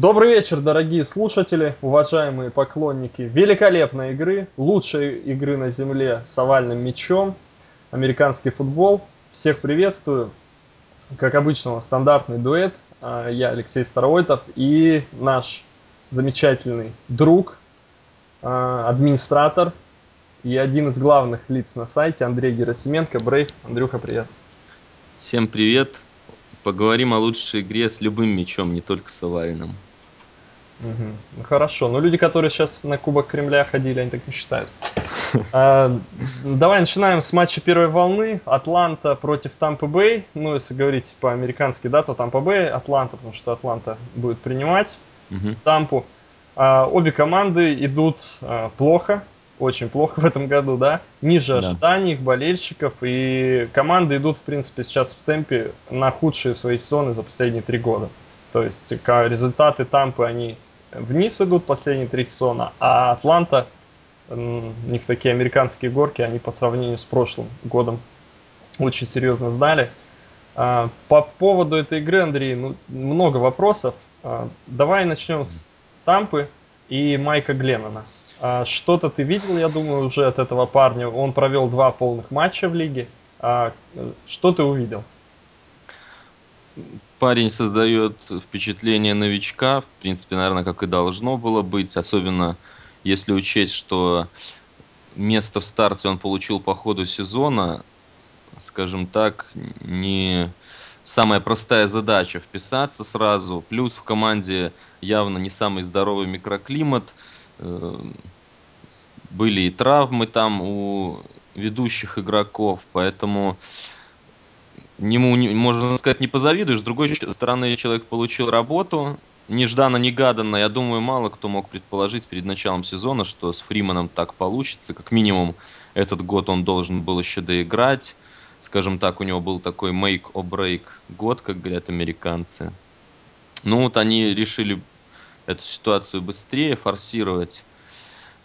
Добрый вечер, дорогие слушатели, уважаемые поклонники великолепной игры, лучшей игры на земле с овальным мячом, американский футбол. Всех приветствую. Как обычно, стандартный дуэт. А, я Алексей Старовойтов и наш замечательный друг, а, администратор и один из главных лиц на сайте Андрей Герасименко. Брейв, Андрюха, привет. Всем привет. Поговорим о лучшей игре с любым мячом, не только с овальным. Угу. Хорошо, но люди, которые сейчас на Кубок Кремля ходили, они так не считают. А, давай начинаем с матча первой волны. Атланта против Тампа Бэй. Ну, если говорить по-американски, да, то Тампа Бэй, Атланта, потому что Атланта будет принимать угу. Тампу. А, обе команды идут а, плохо, очень плохо в этом году, да, ниже да. ожиданий их болельщиков, и команды идут, в принципе, сейчас в темпе на худшие свои сезоны за последние три года. То есть результаты Тампы, они вниз идут последние три сезона, а Атланта, у них такие американские горки, они по сравнению с прошлым годом очень серьезно сдали. А, по поводу этой игры, Андрей, ну, много вопросов. А, давай начнем с Тампы и Майка Гленнона. А, что-то ты видел, я думаю, уже от этого парня. Он провел два полных матча в лиге. Что ты увидел? Парень создает впечатление новичка, в принципе, наверное, как и должно было быть, особенно если учесть, что место в старте он получил по ходу сезона, скажем так, не самая простая задача вписаться сразу. Плюс в команде явно не самый здоровый микроклимат. Э, были и травмы там у ведущих игроков, поэтому Ему, можно сказать, не позавидуешь. С другой стороны, человек получил работу, нежданно-негаданно. Я думаю, мало кто мог предположить перед началом сезона, что с Фриманом так получится. Как минимум, этот год он должен был еще доиграть. Скажем так, у него был такой make or break год, как говорят американцы. Ну вот они решили эту ситуацию быстрее форсировать.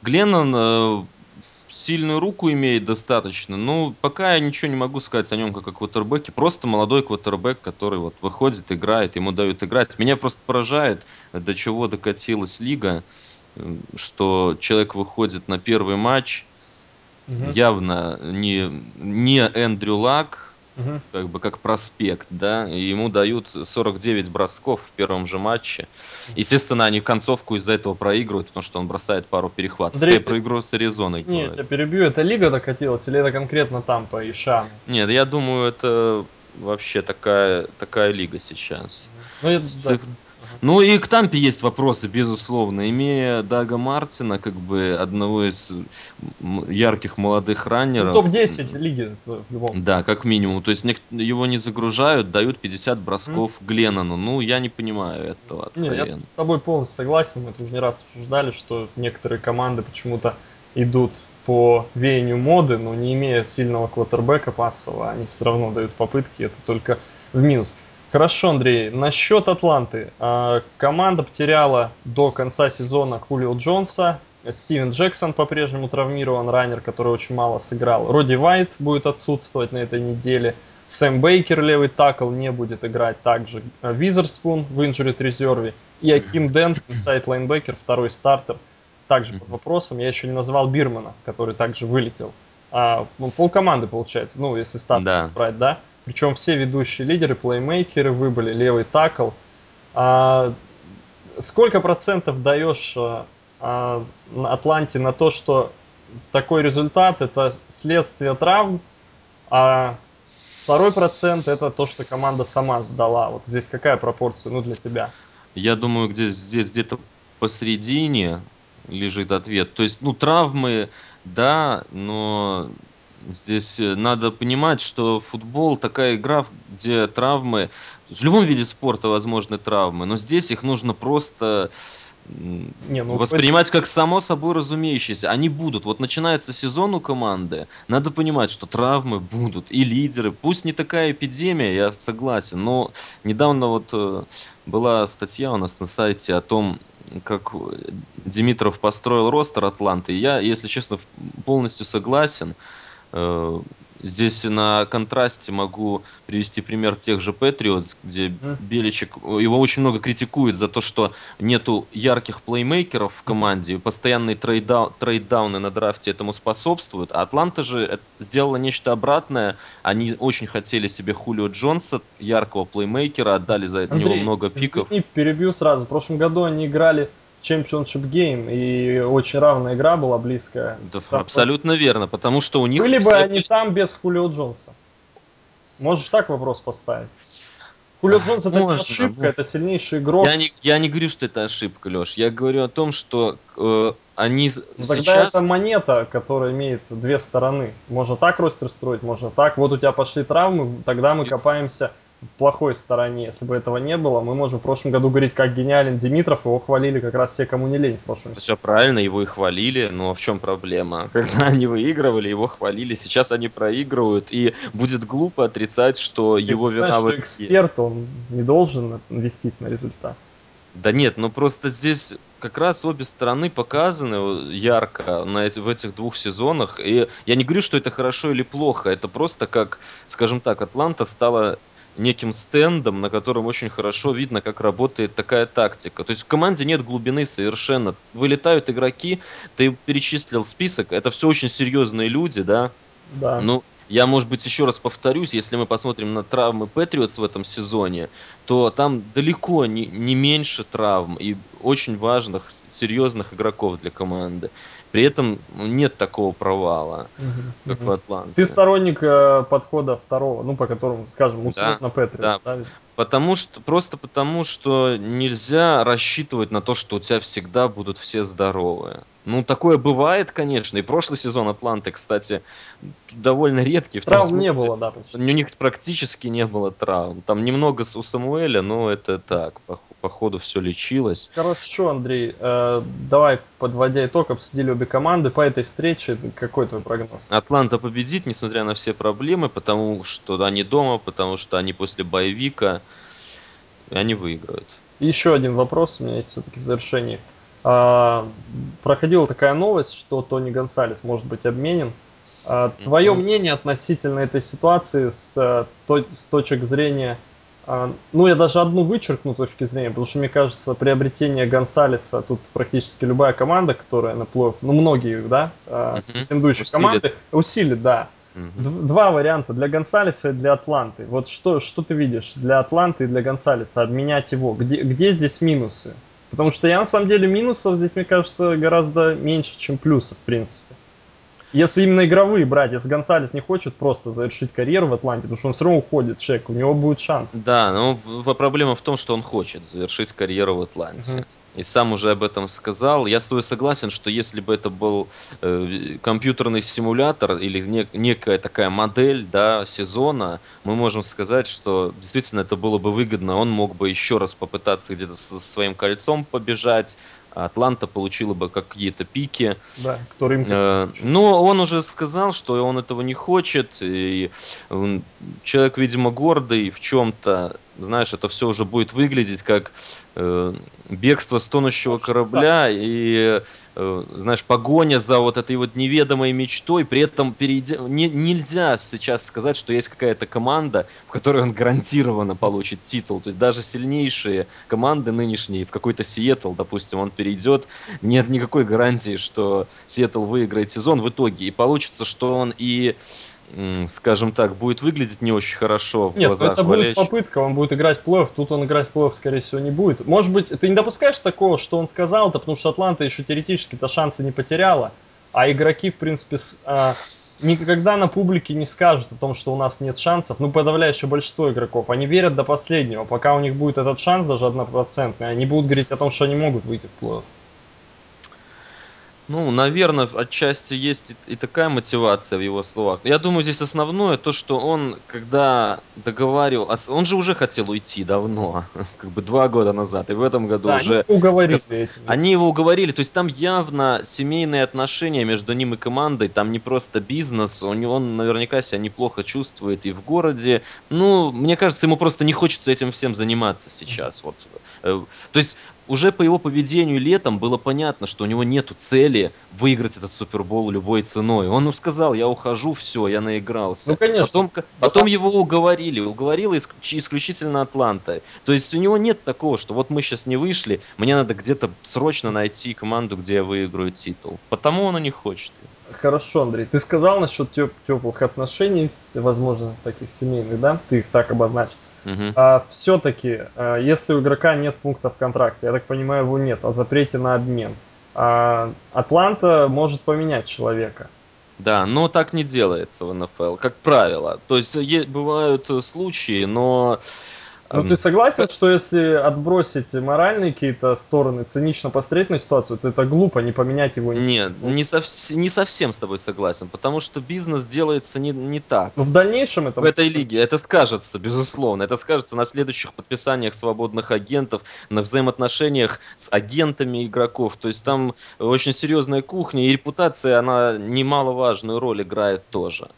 Гленнон э, сильную руку имеет достаточно. Ну, пока я ничего не могу сказать о нем как о квотербеке. Просто молодой квотербек, который вот выходит, играет, ему дают играть. Меня просто поражает, до чего докатилась лига, что человек выходит на первый матч, угу. явно не, не Эндрю Лак, угу. как бы как проспект, да, и ему дают 49 бросков в первом же матче. Естественно, они концовку из-за этого проигрывают, потому что он бросает пару перехватов. Андрей, я проигрываю с Аризоной. Нет, я тебя перебью, это лига докатилась или это конкретно Тампа и Шан? Нет, я думаю, это вообще такая, такая лига сейчас. Ну, Цифр... да. Ну и к Тампе есть вопросы, безусловно. Имея Дага Мартина, как бы одного из ярких молодых раннеров. Ну, Топ-10 лиги в любом. Да, как минимум. То есть его не загружают, дают 50 бросков mm. Гленнону. Ну, я не понимаю этого откровенно. Не, я с тобой полностью согласен. Мы это уже не раз обсуждали, что некоторые команды почему-то идут по веянию моды, но не имея сильного квотербека пассового, они все равно дают попытки, это только в минус. Хорошо, Андрей. Насчет Атланты. А, команда потеряла до конца сезона Хулио Джонса. Стивен Джексон по-прежнему травмирован, раннер, который очень мало сыграл. Роди Вайт будет отсутствовать на этой неделе. Сэм Бейкер, левый такл, не будет играть также. Визерспун в инжурит резерве. И Аким Дент, сайт лайнбекер, второй стартер, также под вопросом. Я еще не назвал Бирмана, который также вылетел. А, ну, пол команды получается, ну, если стартер да. брать, да? Причем все ведущие лидеры, плеймейкеры выбыли, левый такл. А, сколько процентов даешь а, а, Атланте на то, что такой результат это следствие травм, а второй процент это то, что команда сама сдала. Вот здесь какая пропорция, ну, для тебя? Я думаю, где, здесь где-то посередине лежит ответ. То есть, ну, травмы, да, но Здесь э, надо понимать, что футбол такая игра, где травмы, в любом виде спорта возможны травмы, но здесь их нужно просто не, ну, воспринимать как само собой разумеющееся. Они будут. Вот начинается сезон у команды, надо понимать, что травмы будут. И лидеры. Пусть не такая эпидемия, я согласен, но недавно вот э, была статья у нас на сайте о том, как Димитров построил roster Атланты. Я, если честно, полностью согласен. Э, Здесь на контрасте могу привести пример тех же Patriots, где. Беличек, его очень много критикуют за то, что нету ярких плеймейкеров в команде, и постоянные trade dow- trade down ы на драфте этому способствуют. А Атланта же э, сделала нечто обратное. Они очень хотели себе Хулио Джонса, яркого плеймейкера, отдали за него Андрей, много пиков. извини, перебью сразу. В прошлом году они играли Championship Game, и очень равная игра была близкая. Да, С- абсолютно верно, потому что у них Были бы они там без Хулио Джонса? Можешь так вопрос поставить? Хулио Джонс это не Можно, ошибка, ну. это сильнейший игрок. Я не, я не говорю, что это ошибка, Леш. Я говорю о том, что э, они Ну, тогда сейчас... это монета, которая имеет две стороны. Можно так ростер строить, можно так. Вот у тебя пошли травмы, тогда мы копаемся плохой стороне. Если бы этого не было, мы можем в прошлом году говорить, как гениален Димитров, его хвалили как раз те, кому не лень в прошлом. Все правильно, его и хвалили, но в чем проблема? Когда они выигрывали, его хвалили, сейчас они проигрывают, и будет глупо отрицать, что Ты его знаешь, вина что эксперт, он не должен вестись на результат. Да нет, ну просто здесь как раз обе стороны показаны ярко на эти, в этих двух сезонах. И я не говорю, что это хорошо или плохо. Это просто как, скажем так, Атланта стала неким стендом, на котором очень хорошо видно, как работает такая тактика. То есть в команде нет глубины совершенно. Вылетают игроки, ты перечислил список, это все очень серьезные люди, да, Да. ну, я, может быть, еще раз повторюсь, если мы посмотрим на травмы Патриотс в этом сезоне, то там далеко не, не меньше травм и очень важных, серьезных игроков для команды. При этом нет такого провала, Мгм, как мгм. у Ты Атланты. сторонник э, подхода второго, ну, по которому, скажем, Да, условно Патриот, да. да? Потому что, просто потому, что нельзя рассчитывать на то, что у тебя всегда будут все здоровые. Ну, такое бывает, конечно. И прошлый сезон Атланты, кстати, довольно редкий Травм не смысле, было, да, почти. У них практически не было травм. Там немного у Самуэля, но это так, по, по ходу все лечилось. Хорошо, Андрей, э, давай, подводя итог, обсудили обе команды. По этой встрече какой твой прогноз? Атланта победит, несмотря на все проблемы, потому что они дома, потому что они после боевика, и они выиграют. Еще один вопрос у меня есть все-таки в завершении. А, проходила такая новость, что Тони Гонсалес может быть обменен. А, твое Мгм. мнение относительно этой ситуации с, э, то- с точек зрения... а, ну, я даже одну вычеркну точки зрения, потому что, мне кажется, приобретение Гонсалеса, тут практически любая команда, которая на плей ну, многие, да, Мгм. претендующие Усилит. команды, усилит, да. Два варианта для Гонсалеса и для Атланты. Вот что, что ты видишь для Атланты и для Гонсалеса? Обменять его. Где, где здесь минусы? Потому что я на самом деле минусов здесь, мне кажется, гораздо меньше, чем плюсов, в принципе. Если именно игровые брать, если Гонсалес не хочет просто завершить карьеру в Атланте, потому что он все равно уходит, человек, у него будет шанс. Да, но проблема в том, что он хочет завершить карьеру в Атланте. Мгм. И сам уже об этом сказал. Я с тобой согласен, что если бы это был э, компьютерный симулятор или нек- некая такая модель да, сезона, мы можем сказать, что действительно это было бы выгодно. Он мог бы еще раз попытаться где-то со своим кольцом побежать. Атланта получила бы какие-то пики. Да, который им Э, Но он уже сказал, что он этого не хочет, и человек, видимо, гордый в чем-то, знаешь, это все уже будет выглядеть как э, бегство с тонущего корабля и, знаешь, погоня за вот этой вот неведомой мечтой, при этом перейдя... не- нельзя сейчас сказать, что есть какая-то команда, в которой он гарантированно получит титул, то есть даже сильнейшие команды нынешние, в какой-то Сиэтл, допустим, он перейдет, нет никакой гарантии, что Сиэтл выиграет сезон в итоге. И получится, что он и, скажем так, будет выглядеть не очень хорошо в Нет, глазах это будет болельщиков. попытка, он будет играть в плей-офф, тут он играть в плей-офф, скорее всего, не будет. Может быть, ты не допускаешь такого, что он сказал-то, потому что Атланта еще теоретически-то шансы не потеряла, а игроки, в принципе, с- а, никогда на публике не скажут о том, что у нас нет шансов. Ну, подавляющее большинство игроков, они верят до последнего, пока у них будет этот шанс, даже однопроцентный, они будут говорить о том, что они могут выйти в плей-офф. Ну, наверное, отчасти есть и, и такая мотивация в его словах. Я думаю, здесь основное то, что он, когда договаривал, ос- он же уже хотел уйти давно, как бы два года назад, и в этом году Да, они уже уговорили сказ- этим. Они его уговорили, то есть там явно семейные отношения между ним и командой, там не просто бизнес, у него он наверняка себя неплохо чувствует и в городе. Ну, мне кажется, ему просто не хочется этим всем заниматься сейчас. Вот Э, то есть уже по его поведению летом было понятно, что у него нету цели выиграть этот Супербол любой ценой. Он ну, сказал, я ухожу, все, я наигрался. Ну, конечно. Потом, потом его уговорили, уговорила исключительно Атланта. То есть у него нет такого, что вот мы сейчас не вышли, мне надо где-то срочно найти команду, где я выиграю титул. Потому он и не хочет. Хорошо, Андрей. Ты сказал насчет теп- теплых отношений, возможно, таких семейных, да? Ты их так обозначил. Угу. А, все-таки, а, если у игрока нет пункта в контракте, я так понимаю, его нет, о запрете на обмен, а, Атланта может поменять человека. Да, но так не делается в НФЛ, как правило. То есть бывают случаи, но ну, ты согласен, что если отбросить моральные какие-то стороны, цинично посмотреть на ситуацию, то это глупо не поменять его? Нет, не, сов... не совсем с тобой согласен, потому что бизнес делается не, не так. Но в дальнейшем это... В этой лиге это скажется, безусловно. Это скажется на следующих подписаниях свободных агентов, на взаимоотношениях с агентами игроков. То есть там очень серьезная кухня, и репутация, она немаловажную роль играет тоже.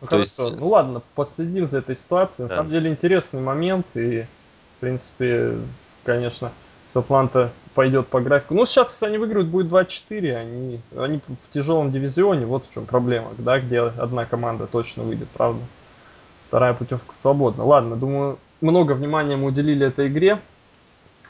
Ну, То хорошо. есть... ну ладно, последим за этой ситуацией. Да. На самом деле интересный момент, и в принципе, конечно, с Атланта пойдет по графику. Ну, сейчас, если они выиграют, будет 24, они, они в тяжелом дивизионе, вот в чем проблема, да, где одна команда точно выйдет, правда. Вторая путевка свободна. Ладно, думаю, много внимания мы уделили этой игре.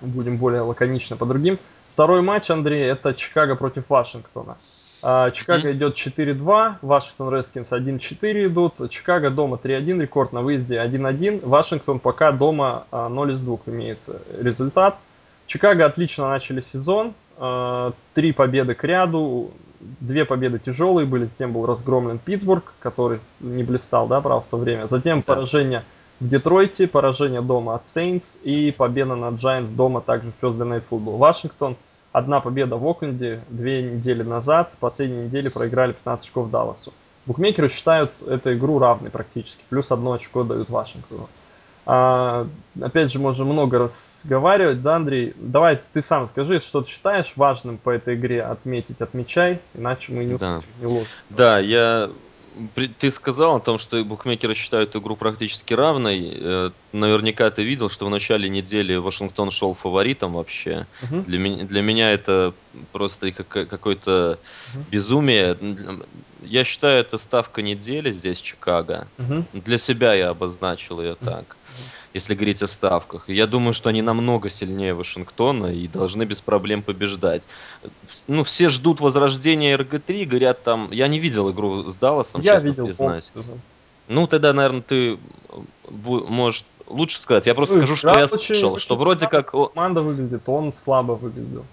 Будем более лаконично по другим. Второй матч, Андрей, это Чикаго против Вашингтона. А, Чикаго mm-hmm. идет 4-2, Вашингтон Редскинс 1-4 идут, Чикаго дома 3-1, рекорд на выезде 1-1, Вашингтон пока дома 0 а, из 2 имеет результат. Чикаго отлично начали сезон, а, три победы к ряду, две победы тяжелые были, затем был разгромлен Питтсбург, который не блистал, да, правда, в то время. Затем да. поражение в Детройте, поражение дома от Saints и победа над Giants дома также в Thursday Night Football. Вашингтон – Одна победа в Окленде две недели назад, последней неделе проиграли 15 очков Далласу. Букмекеры считают эту игру равной практически, плюс одно очко дают Вашингтону. А, опять же, можно много разговаривать, да, Андрей? Давай ты сам скажи, что ты считаешь важным по этой игре отметить, отмечай, иначе мы не. Да, не да я ты сказал о том, что букмекеры считают игру практически равной. Э, наверняка ты видел, что в начале недели Вашингтон шел фаворитом вообще. Угу. Для, меня, для меня это просто какое-то угу. безумие. Я считаю, это ставка недели здесь, Чикаго. Угу. Для себя я обозначил ее так. Если говорить о ставках. я думаю, что они намного сильнее Вашингтона и должны без проблем побеждать. Ну, все ждут возрождения РГ-3, говорят там... Я не видел игру с Далласом, я честно видел, признаюсь. Ну, тогда, наверное, ты можешь лучше сказать. Я просто ну, скажу, что я слышал, что вроде как... Команда выглядит, он слабо выглядел.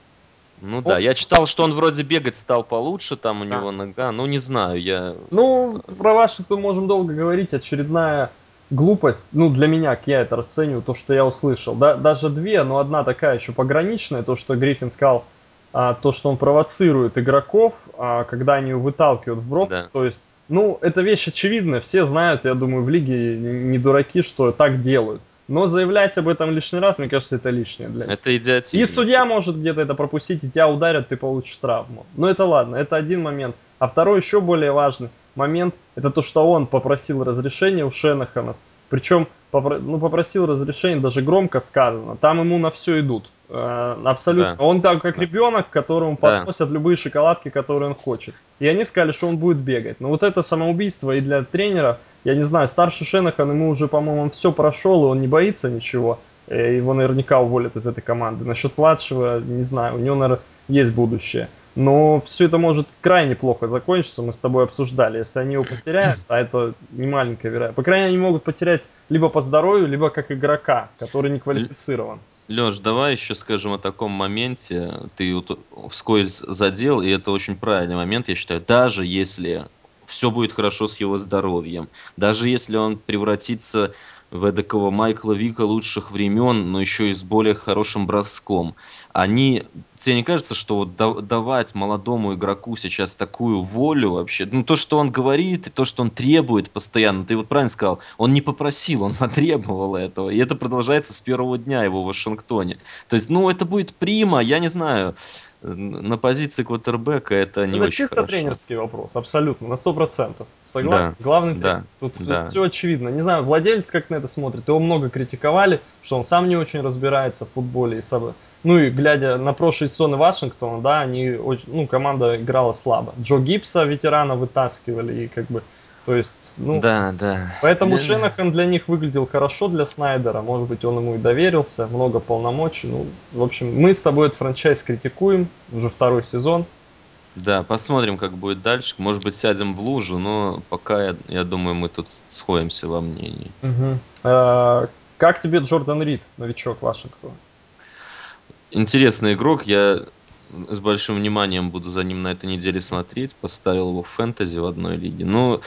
Ну да, я читал, что он вроде бегать стал получше, там у да. него нога, ну не знаю, я... Ну, про Вашингтон можем долго говорить, очередная глупость, ну, для меня, я это расцениваю, то, что я услышал. Да, даже две, но одна такая еще пограничная, то, что Гриффин сказал, а, то, что он провоцирует игроков, а, когда они его выталкивают в брод. Да. То есть, ну, эта вещь очевидная, все знают, я думаю, в лиге не дураки, что так делают. Но заявлять об этом лишний раз, мне кажется, это лишнее для Это идиотизм. И судья может где-то это пропустить, и тебя ударят, ты получишь травму. Но это ладно, это один момент. А второй еще более важный момент, это то, что он попросил разрешения у Шенахана. Причем попро- ну, попросил разрешения, даже громко сказано. Там ему на все идут. Э, абсолютно. Да. Он там как да. ребенок, которому да. подносят любые шоколадки, которые он хочет. И они сказали, что он будет бегать. Но вот это самоубийство и для тренера, я не знаю, старший Шенахан ему уже, по-моему, все прошел, и он не боится ничего. Э, его наверняка уволят из этой команды. Насчет младшего, не знаю, у него, наверное, есть будущее. Но все это может крайне плохо закончиться, мы с тобой обсуждали. Если они его потеряют, а это не маленькая вероятность. По крайней мере, они могут потерять либо по здоровью, либо как игрока, который не квалифицирован. Леш, давай еще скажем о таком моменте. Ты вот вскользь задел, и это очень правильный момент, я считаю. Даже если все будет хорошо с его здоровьем, даже если он превратится в эдакого Майкла Вика лучших времен, но еще и с более хорошим броском. Они, тебе не кажется, что вот давать молодому игроку сейчас такую волю вообще, ну то, что он говорит, и то, что он требует постоянно, ты вот правильно сказал, он не попросил, он потребовал этого, и это продолжается с первого дня его в Вашингтоне. То есть, ну это будет прима, я не знаю, на позиции квотербека это не это очень чисто хорошо. тренерский вопрос, абсолютно, на сто процентов. Согласен? Да, Главный да, тренер. Тут да. все очевидно. Не знаю, владелец как на это смотрит. Его много критиковали, что он сам не очень разбирается в футболе. И сам... Ну и глядя на прошлые сезоны Вашингтона, да, они очень, ну, команда играла слабо. Джо Гибса, ветерана, вытаскивали, и как бы то есть, ну, Да, да. поэтому Для- Шенахан для них выглядел хорошо для Снайдера. Может быть, он ему и доверился, много полномочий. Ну, в общем, мы с тобой этот франчайз критикуем уже второй сезон. Да, посмотрим, как будет дальше. Может быть, сядем в лужу, но пока, я, я думаю, мы тут сходимся во мнении. А, Как тебе Джордан Рид, новичок Вашингтона? Интересный игрок, я с большим вниманием буду за ним на этой неделе смотреть. Поставил его в фэнтези в одной лиге. Ну,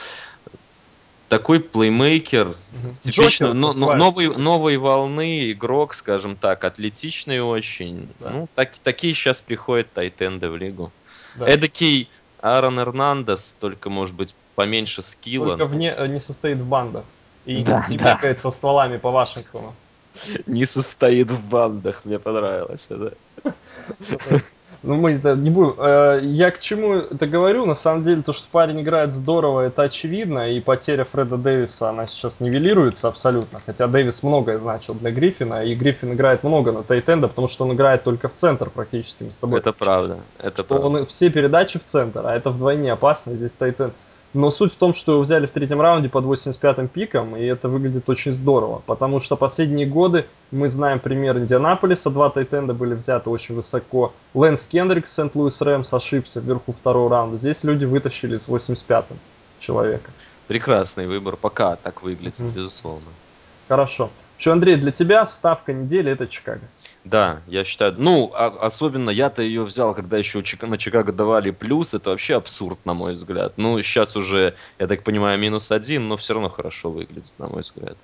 такой плеймейкер, Мгм. типично но- но- новой, новой волны игрок, скажем так, атлетичный очень. Да. Ну, так, такие сейчас приходят тайтенды в лигу. Да. Эдакий Аарон Эрнандес, только, может быть, поменьше скилла. Только вне, э, не состоит в бандах. И Да, не да. бегает со стволами по Вашингтону. Не состоит в бандах, мне понравилось это. Ну, мы это не будем. Э, Я к чему это говорю? На самом деле, то, что парень играет здорово, это очевидно. И потеря Фреда Дэвиса, она сейчас нивелируется абсолютно. Хотя Дэвис многое значил для Гриффина. И Гриффин играет много на Тайтенда, потому что он играет только в центр практически. Мы с тобой Это правда, это что правда. он все передачи в центр, а это вдвойне опасно, здесь Тайтен. Но суть в том, что его взяли в третьем раунде под 85-м пиком, и это выглядит очень здорово, потому что последние годы мы знаем пример Индианаполиса, два Тайтенда были взяты очень высоко. Лэнс Кендрик, Сент-Луис Рэмс ошибся вверху второго раунда, здесь люди вытащили с 85-м человека. Прекрасный выбор, пока так выглядит, Мгм. безусловно. Хорошо. Что, Андрей, для тебя ставка недели это Чикаго. Да, я считаю, ну, а- особенно я-то ее взял, когда еще Чика- на Чикаго давали плюс, это вообще абсурд, на мой взгляд. Ну, сейчас уже, я так понимаю, минус один, но все равно хорошо выглядит, на мой взгляд.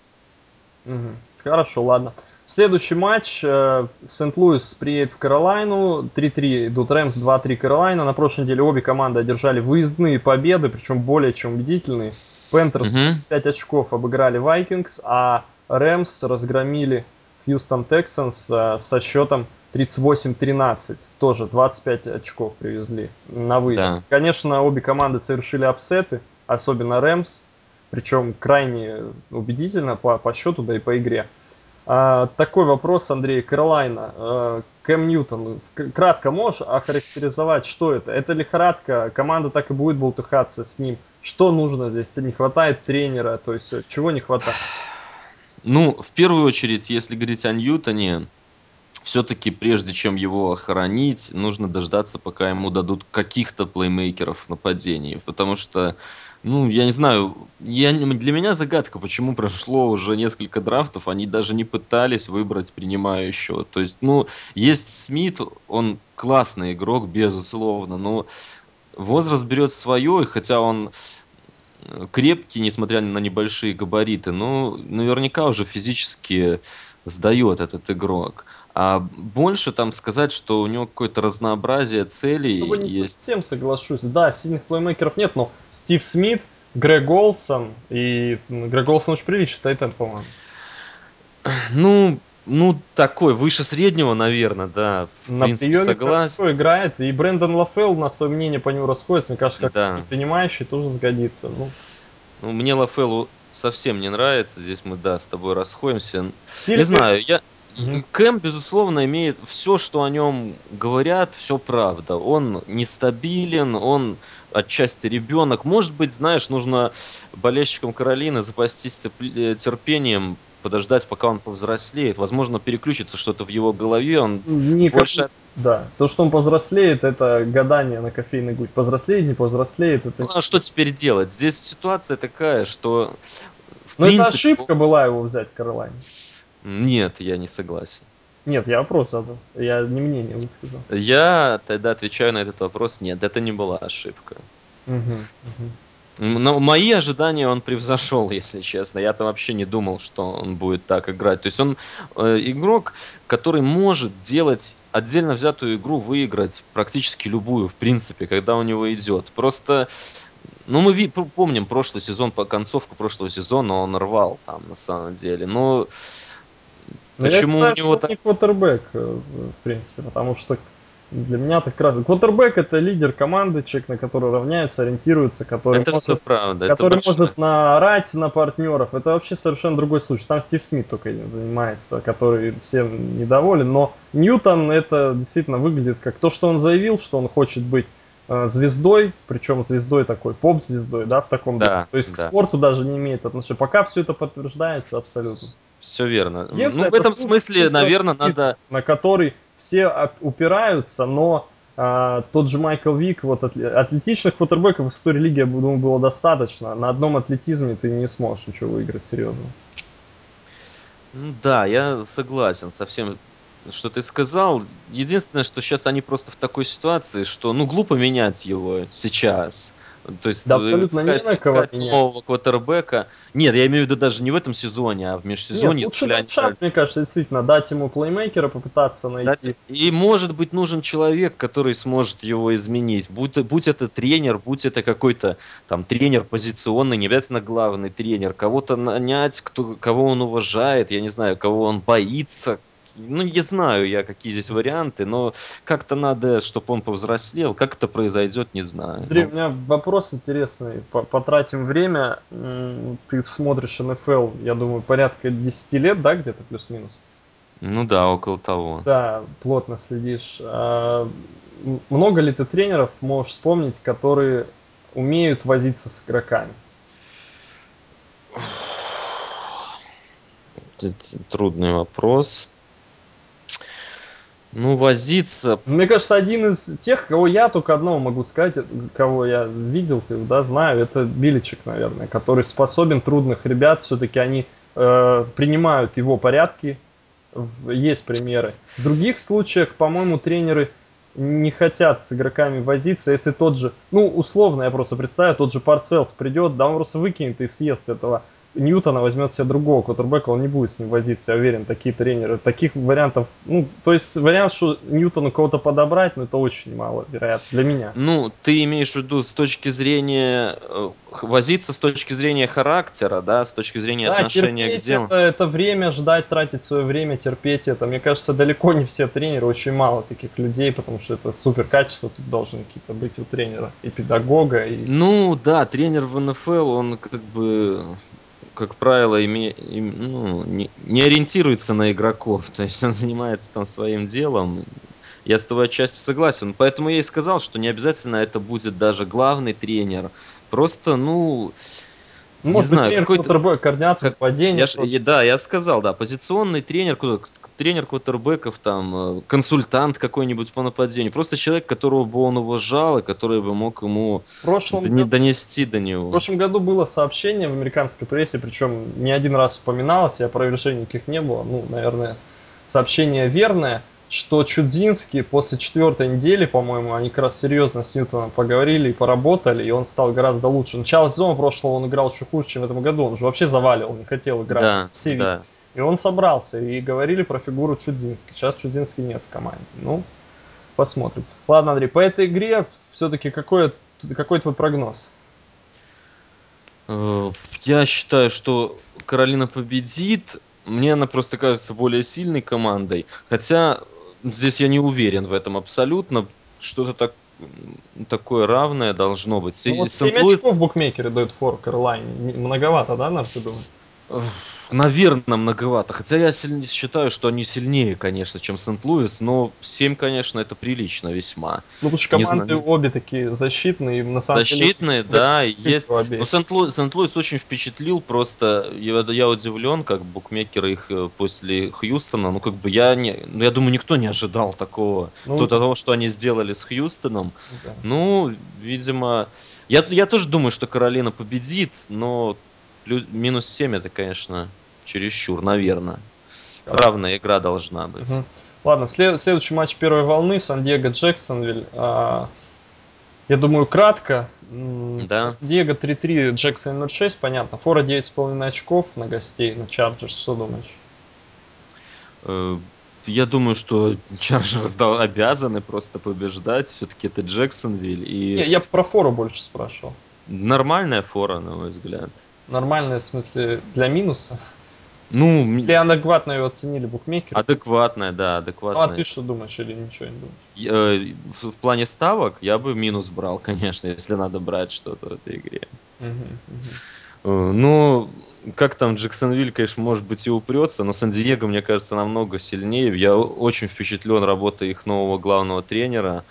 Хорошо, ладно. Следующий матч. э, Сент-Луис приедет в Каролайну. 3-3 идут Rams, 2-3 Каролайна. На прошлой неделе обе команды одержали выездные победы, причем более чем убедительные. Panthers Мгм. 5 очков обыграли Vikings, а Rams разгромили Хьюстон Тексанс э, со счетом 38-13. Тоже 25 очков привезли на выезд. Да. Конечно, обе команды совершили апсеты, особенно Рэмс, причем крайне убедительно по, по счету, да и по игре. А, такой вопрос, Андрей, Каролайна, э, Кэм Ньютон, кратко можешь охарактеризовать, что это? Это лихорадка, команда так и будет болтыхаться с ним. Что нужно здесь? Не хватает тренера, то есть э, чего не хватает? Ну, в первую очередь, если говорить о Ньютоне, все-таки прежде чем его хоронить, нужно дождаться, пока ему дадут каких-то плеймейкеров в нападении. Потому что, ну, я не знаю, я, для меня загадка, почему прошло уже несколько драфтов, они даже не пытались выбрать принимающего. То есть, ну, есть Смит, он классный игрок, безусловно, но возраст берет свое, и хотя он крепкий, несмотря на небольшие габариты, но наверняка уже физически сдает этот игрок. А больше там сказать, что у него какое-то разнообразие целей тобой не есть. совсем соглашусь. Да, сильных плеймейкеров нет, но Стив Смит, Грег Олсон и Грег Олсон очень приличный тайтенд, по-моему. Ну, ну, такой, выше среднего, наверное, да. В На принципе, согласен. играет. И Брэндон Лафелл, на свое мнение по нему расходится. Мне кажется, как Да. принимающий тоже сгодится. Ну, Ну, мне Лафеллу совсем не нравится. Здесь мы, да, с тобой расходимся. Сильвер- Не знаю, я... Мгм. Кэм, безусловно, имеет все, что о нем говорят, все правда. Он нестабилен, он отчасти ребенок. Может быть, знаешь, нужно болельщикам Каролины запастись э, терпением, подождать, пока он повзрослеет. Возможно, переключится что-то в его голове. Он Никак- больше Да, то, что он повзрослеет, это гадание на кофейной гусь. Повзрослеет, не повзрослеет, это... Ну, а что теперь делать? Здесь ситуация такая, что в Но это принципе... ошибка была его взять, Каролайн. Нет, я не согласен. Нет, я вопрос задал. Я не мнение высказал. Я тогда отвечаю на этот вопрос. Нет, это не была ошибка. Мгм. Но мои ожидания он превзошел, если честно. Я-то вообще не думал, что он будет так играть. То есть он э, игрок, который может делать отдельно взятую игру, выиграть практически любую, в принципе, когда у него идет. Просто, ну, мы ви- помним прошлый сезон, по концовку прошлого сезона он рвал там, на самом деле. Но Но я почему считаю, у него не квотербек, э, в принципе, потому что Для меня так раз. Квотербек это лидер команды, человек, на который равняются, ориентируются, который Это может, правда. который это может наорать на партнеров. Это вообще совершенно другой случай. Там Стив Смит только этим занимается, который всем недоволен. Но Ньютон это действительно выглядит как то, что он заявил, что он хочет быть э, звездой, причем звездой такой, поп-звездой, да, в таком Да, духе. То есть к да. спорту даже не имеет отношения. Пока все это подтверждается абсолютно. Все верно. Единственное, ну, в этом это смысле, наверное, надо... на который все упираются, но а, тот же Майкл Вик, вот атле- атлетичных квотербеков в истории лиги, я думаю, было достаточно. На одном атлетизме ты не сможешь ничего выиграть серьезно. Ну да, я согласен со всем, что ты сказал. Единственное, что сейчас они просто в такой ситуации, что ну глупо менять его сейчас. То есть Да э, абсолютно не искать, на кого искать нового квотербека. Нет, я имею в виду даже не в этом сезоне, а в Нет, межсезонье. лучше если дать шанс, мне кажется, действительно, дать ему плеймейкера, попытаться Дать- найти. И может быть нужен человек, который сможет его изменить. Будь, будь это тренер, будь это какой-то там тренер позиционный, не обязательно главный тренер, кого-то нанять, кто, кого он уважает, я не знаю, кого он боится. Ну, не знаю я, какие здесь варианты, но как-то надо, чтобы он повзрослел. Как это произойдет, не знаю. Андрей, у Ну, меня вопрос интересный. По- Потратим время. Ты смотришь НФЛ, я думаю, порядка 10 лет, да, где-то плюс-минус? ну да, около того. Да, плотно следишь. А, Много ли ты тренеров можешь вспомнить, которые умеют возиться с игроками? Трудный вопрос. Ну, возиться. Мне кажется, один из тех, кого я только одного могу сказать, кого я видел, да, знаю, это Биличек, наверное, который способен трудных ребят, все-таки они э, принимают его порядки, есть примеры. В других случаях, по-моему, тренеры не хотят с игроками возиться, если тот же, ну, условно, я просто представляю, тот же Парселс придет, да, он просто выкинет и съест этого Ньютона, возьмет себе другого квотербека, он не будет с ним возиться, я уверен, такие тренеры. Таких вариантов, ну, то есть вариант, что Ньютону кого-то подобрать, ну, это очень мало, вероятно, для меня. Ну, ты имеешь в виду с точки зрения э, возиться с точки зрения характера, да, с точки зрения Да, отношения к делу. это, это время, ждать, тратить свое время, терпеть это. Мне кажется, далеко не все тренеры, очень мало таких людей, потому что это супер качество тут должны какие-то быть у тренера. И педагога, и... Ну, да, тренер в НФЛ, он как бы, как правило, име- им- ну, не, не ориентируется на игроков, то есть он занимается там своим делом. Я с тобой отчасти согласен, поэтому я и сказал, что не обязательно это будет даже главный тренер. Просто, ну, Ну, не может быть, знаю, тренер какой-то квотербек, координатор Как- нападения. Я я- да, я сказал, да, позиционный тренер, тренер квотербеков, там, э, консультант какой-нибудь по нападению, просто человек, которого бы он уважал и который бы мог ему В году донести до В него. прошлом году было сообщение в американской прессе, причем не один раз упоминалось, и опровержений никаких не было. Ну, наверное, сообщение верное, что Чудзинский после четвертой недели, по-моему, они как раз серьезно с Ньютоном поговорили и поработали, и он стал гораздо лучше. Начало сезона прошлого он играл еще хуже, чем в этом году. Он же вообще заваливал, не хотел играть. Да, Все да. И он собрался, и говорили про фигуру Чудзински. Сейчас Чудзински нет в команде. Ну, посмотрим. Ладно, Андрей, по этой игре все-таки какой, какой твой прогноз? Э, Я считаю, что Каролина победит. Мне она просто кажется более сильной командой. Хотя здесь я не уверен в этом абсолютно. Что-то так, такое равное должно быть. Ну вот 7 Сент-Луис- очков букмекеры дают фор Каролайне. Не- Многовато, да, на что думаешь? Наверное, многовато. Хотя я считаю, что они сильнее, конечно, чем Сент-Луис, но 7, конечно, это прилично весьма. Ну, потому что команды знаю. обе такие защитные, на самом Защитные, деле... да, есть. Но Сент-Луис, Сент-Луис очень впечатлил, просто я, я удивлен, как букмекеры их э, после Хьюстона, ну как бы я не, ну я думаю, никто не ожидал такого, Ну, до того, что они сделали с Хьюстоном. да. Ну, видимо, я, я тоже думаю, что Каролина победит, но минус 7 это, конечно, чересчур, наверное. Равная игра должна быть. Мгм. Ладно, след- следующий матч первой волны, Сан-Диего, Джексонвиль. А, я думаю, кратко. Да. Сан-Диего 3-3, Джексон 0-6, понятно. Фора 9,5 очков на гостей, на Chargers, что думаешь? Э, Я думаю, что Chargers обязаны просто побеждать. Все-таки это Джексонвиль. И Не, я про фору больше спрашивал. нормальная фора, на мой взгляд. Нормальная, в смысле, для минуса? Ну, Или адекватно ее оценили букмекеры? Адекватная, да, адекватная. Ну, а ты что думаешь или ничего не думаешь? Я, в, в плане ставок я бы минус брал, конечно, если надо брать что-то в этой игре. Угу, угу. Ну, как там Джексонвиль, конечно, может быть и упрется, но Сан-Диего, мне кажется, намного сильнее. Я очень впечатлен работой их нового главного тренера.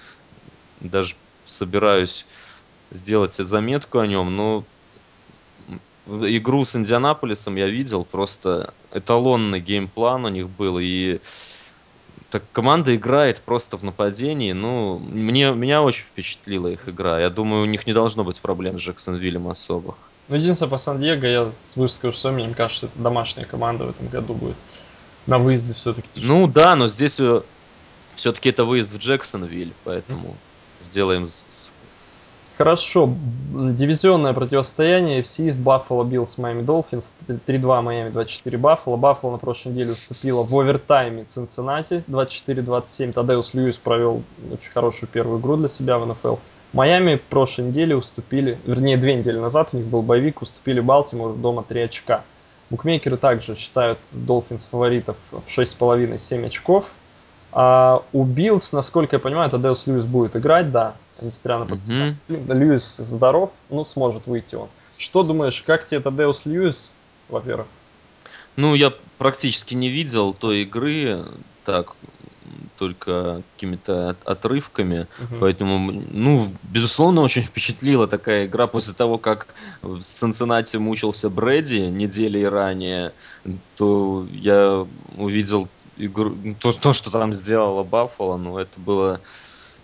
Даже собираюсь сделать заметку о нем, но игру с Индианаполисом я видел, просто эталонный геймплан у них был, и так команда играет просто в нападении. Ну, мне, меня очень впечатлила их игра. Я думаю, у них не должно быть проблем с Джексонвиллем особых. Ну, единственное, по Сан-Диего я выскажу мнение. Мне кажется, это домашняя команда в этом году будет. На выезде все-таки. Ну да, но здесь э, все-таки это выезд в Джексонвиль, поэтому сделаем Хорошо. Дивизионное противостояние AFC с Buffalo Bills Miami Dolphins. 3-2 Майами 2-4 Баффало. Баффало на прошлой неделе уступила в овертайме Цинциннати 24-27. Тадеус Льюис провел очень хорошую первую игру для себя в НФЛ. Майами прошлой неделе уступили, вернее две недели назад у них был bye week, уступили Балтимору дома 3 очка. Букмекеры также считают Dolphins фаворитов в 6,5-7 очков. А у Bills, насколько я понимаю, Тадеус Льюис будет играть, да, несмотря на потенциал. Mm-hmm. Льюис здоров, ну, сможет выйти он. Что думаешь, как тебе Тадеус Льюис, во-первых? Ну, я практически не видел той игры, так, только какими-то отрывками, угу. поэтому, ну, безусловно, очень впечатлила такая игра после того, как в Цинциннати мучился Брэди недели ранее, то я увидел игру, то, то что там сделала Баффало, ну, это было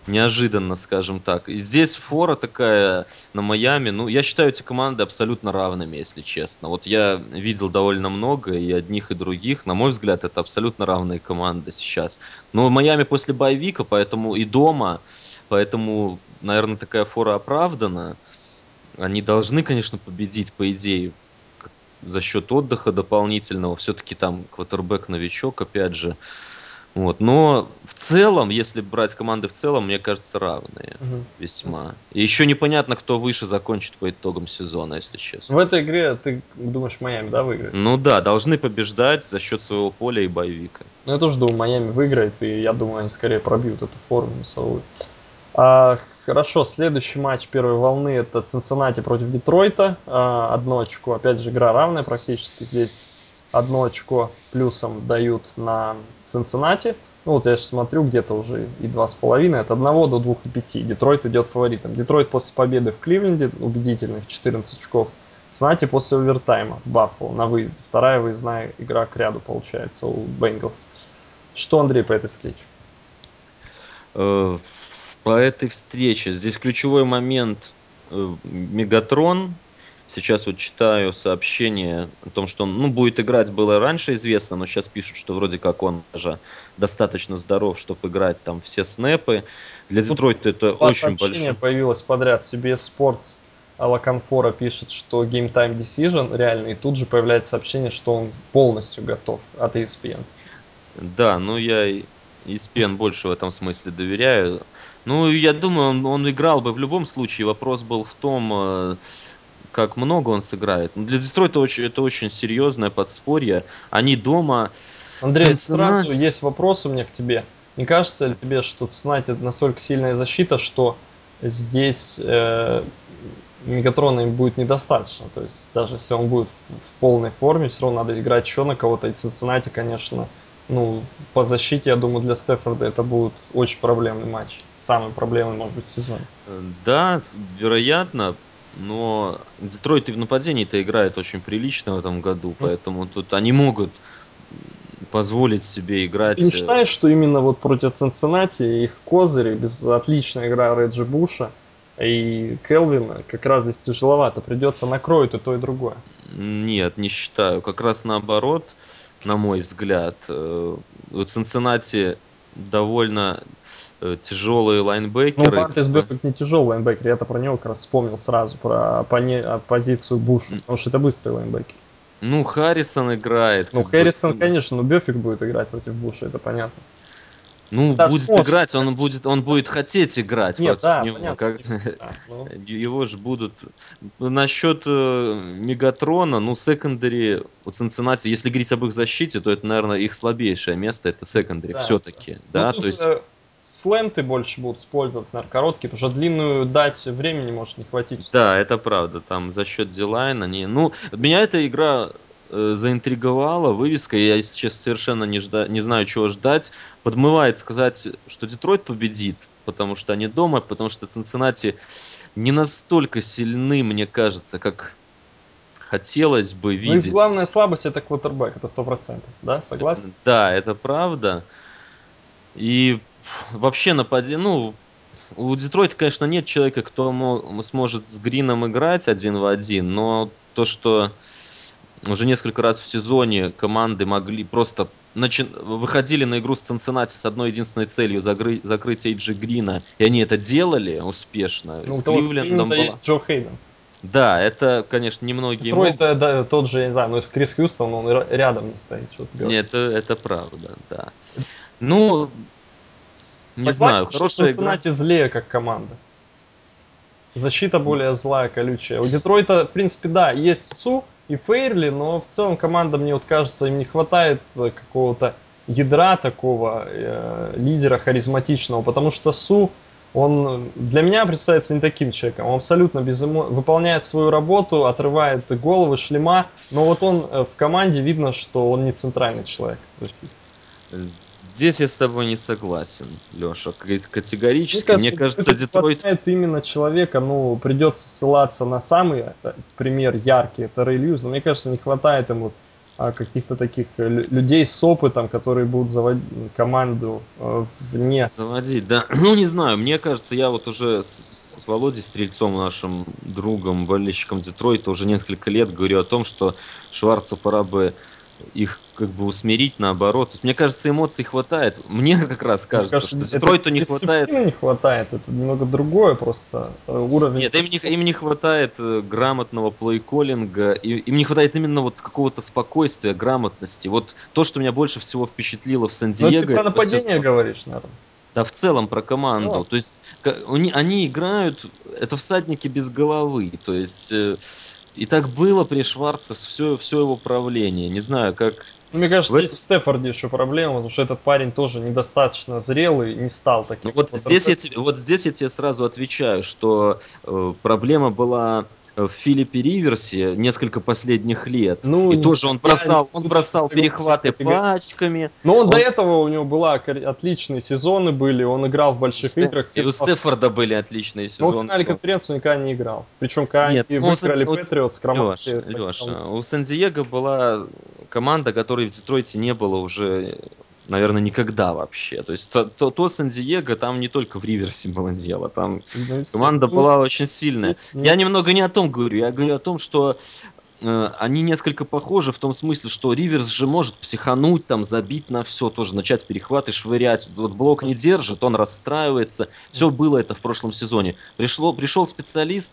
неожиданно, скажем так. И здесь фора такая на Майами. Ну, я считаю эти команды абсолютно равными, если честно. Вот я видел довольно много и одних, и других. На мой взгляд, это абсолютно равные команды сейчас. Но Майами после боевика, поэтому и дома, поэтому, наверное, такая фора оправдана. Они должны, конечно, победить, по идее, за счет отдыха дополнительного. Все-таки там квотербек новичок, опять же. Вот. Но целом, если брать команды в целом, мне кажется, равные угу. весьма. И еще непонятно, кто выше закончит по итогам сезона, если честно. В этой игре ты думаешь, Майами, да, выиграет? Ну да, должны побеждать за счет своего поля и боевика. Ну я тоже думаю, Майами выиграет, и я думаю, они скорее пробьют эту форму носовую. А, хорошо, следующий матч первой волны это Цинциннати против Детройта. А, одно очко, опять же, игра равная практически. Здесь одно очко плюсом дают на Цинциннати. Ну вот я сейчас смотрю, где-то уже и два с половиной, от одного до двух и пяти. Детройт идет фаворитом. Детройт после победы в Кливленде, убедительных 14 очков. Цинциннати после овертайма, Баффало на выезде. Вторая выездная игра к ряду получается у Бенгалс. Что, Андрей, по этой встрече? Э, по этой встрече здесь ключевой момент э, Мегатрон Сейчас вот читаю сообщение о том, что он ну, будет играть, было раньше известно, но сейчас пишут, что вроде как он уже достаточно здоров, чтобы играть там все снэпы. Для Детройта это очень большое. появилось подряд. CBS Sports Алла Конфора пишет, что Game Time Decision реально, и тут же появляется сообщение, что он полностью готов от ESPN. Да, ну я ESPN больше в этом смысле доверяю. Ну, я думаю, он, он играл бы в любом случае. Вопрос был в том, э, как много он сыграет. Но для Детройта очень, это очень серьезное подспорье. Они дома... Андрей, Цинциннати... сразу есть вопрос у меня к тебе. Не кажется ли тебе, что Цинциннати это настолько сильная защита, что здесь э, Мегатрона им будет недостаточно? То есть даже если он будет в, в полной форме, все равно надо играть еще на кого-то. И Цинциннати, конечно, ну, по защите, я думаю, для Стефорда это будет очень проблемный матч. Самый проблемный, может быть, сезон. Да, вероятно но Детройт и в нападении-то играет очень прилично в этом году, поэтому тут они могут позволить себе играть. Ты не э, считаешь, что именно вот против Цинциннати их козыри, без отличной игра Реджи Буша и Келвина, как раз здесь тяжеловато, придется накроют и то, и другое? Нет, не считаю. Как раз наоборот, на мой взгляд. Э, у Цинциннати довольно тяжелые лайнбекеры. Ну, Вантес Бёрфикт не тяжелый лайнбекер, я-то про него как раз вспомнил сразу, про пони... позицию Буша, потому что это быстрый лайнбекер. Ну, Харрисон играет. Ну, Харрисон, бы... конечно, но Бёрфикт будет играть против Буша, это понятно. Ну, Даже будет сможет. играть, он будет, он будет хотеть играть Нет, против да, него. понятно, Как... всегда, но- Его же будут... Насчет э, Мегатрона, ну, secondary у Цинциннати, если говорить об их защите, то это, наверное, их слабейшее место, это secondary Да, все-таки, Ну, да, тут то есть... сленты больше будут использоваться, наверное, короткие, потому что длинную дать времени может не хватить. Да, это правда. Там за счет дилайна они... Ну, меня эта игра э, заинтриговала, вывеска, я, если честно, совершенно не, жда... не знаю, чего ждать. Подмывает сказать, что Детройт победит, потому что они дома, потому что Цинциннати не настолько сильны, мне кажется, как хотелось бы Ну, их видеть. главная слабость это квотербек, это сто процентов, да, согласен? Да, это правда. И вообще нападение, ну, у Детройта, конечно, нет человека, кто мо- сможет с Грином играть один в один, но то, что уже несколько раз в сезоне команды могли просто начи- выходили на игру с Цинциннати с одной единственной целью загры- закрыть Эйджи Грина, и они это делали успешно. Ну, с Кливлендом была... есть Джо Хейден. Да, это, конечно, немногие Детройт, могут. э, да, тот же, я не знаю, но если Крис Хьюстон, он рядом не стоит, что. Нет, это, это правда, да. Ну, не Согласен, знаю, что хорошая игра. Цинциннати злее как команда. Защита более злая, колючая. У Детройта, в принципе, да, есть Су и Фейрли, но в целом команда, мне вот кажется, им не хватает э, какого-то ядра такого э, лидера харизматичного, потому что Су, он для меня представляется не таким человеком. Он абсолютно без эмо... выполняет свою работу, отрывает головы, шлема, но вот он э, в команде видно, что он не центральный человек. Здесь я с тобой не согласен, Леша, категорически. Мне Мне кажется, кажется, не Детройт... именно человека, ну, придется ссылаться на самый э, пример яркий, это Рэй Льюис, но мне кажется, не хватает ему а, каких-то таких э, лю- людей с опытом, которые будут заводить команду э, вне. Заводить, да. Ну, не знаю, мне кажется, я вот уже с, с Володей Стрельцом, нашим другом, болельщиком Детройта, уже несколько лет говорю о том, что Шварцу пора бы их как бы усмирить наоборот. То есть, мне кажется, эмоций хватает. Мне как раз Мне кажется, кажется, что Детройту не хватает... не хватает, это немного другое просто э, уровень. Нет, им не, им не хватает э, грамотного плей-коллинга, и- им не хватает именно вот какого-то спокойствия, грамотности. Вот то, что меня больше всего впечатлило в Ну, ты Сан-Диего... про это нападение сезон- говоришь, наверное. Да, в целом про команду. целом? То есть они, они играют, это всадники без головы. То есть э, и так было при Шварце все, все его правление. Не знаю, как... Ну, Мне кажется, В здесь в Стефорде еще проблема, потому что этот парень тоже недостаточно зрелый, не стал таким. Ну вот Вот здесь, я тебе, вот здесь я тебе сразу отвечаю, что э, проблема была в Филиппе Риверсе несколько последних лет. Ну, и тоже он бросал, он бросал перехваты пачками. Но он, до Он- этого у него была отличные сезоны были, он играл в больших Стеф- играх. и у Стефорда были отличные Но в сезоны. финале конференции он никогда не играл. Причем, когда Нет, они ну, выиграли Патриотс, Крамач. Леша, Леша, у Сан-Диего была команда, которой в Детройте не было уже, наверное, никогда вообще. То есть то, то, то Сан-Диего, там не только в Риверсе было дело, там команда была очень сильная. Я немного не о том говорю, я говорю о том, что э, они несколько похожи в том смысле, что Риверс же может психануть, там, забить на все, тоже начать перехваты швырять. Вот блок не держит, он расстраивается. Все было это в прошлом сезоне. Пришло, пришел специалист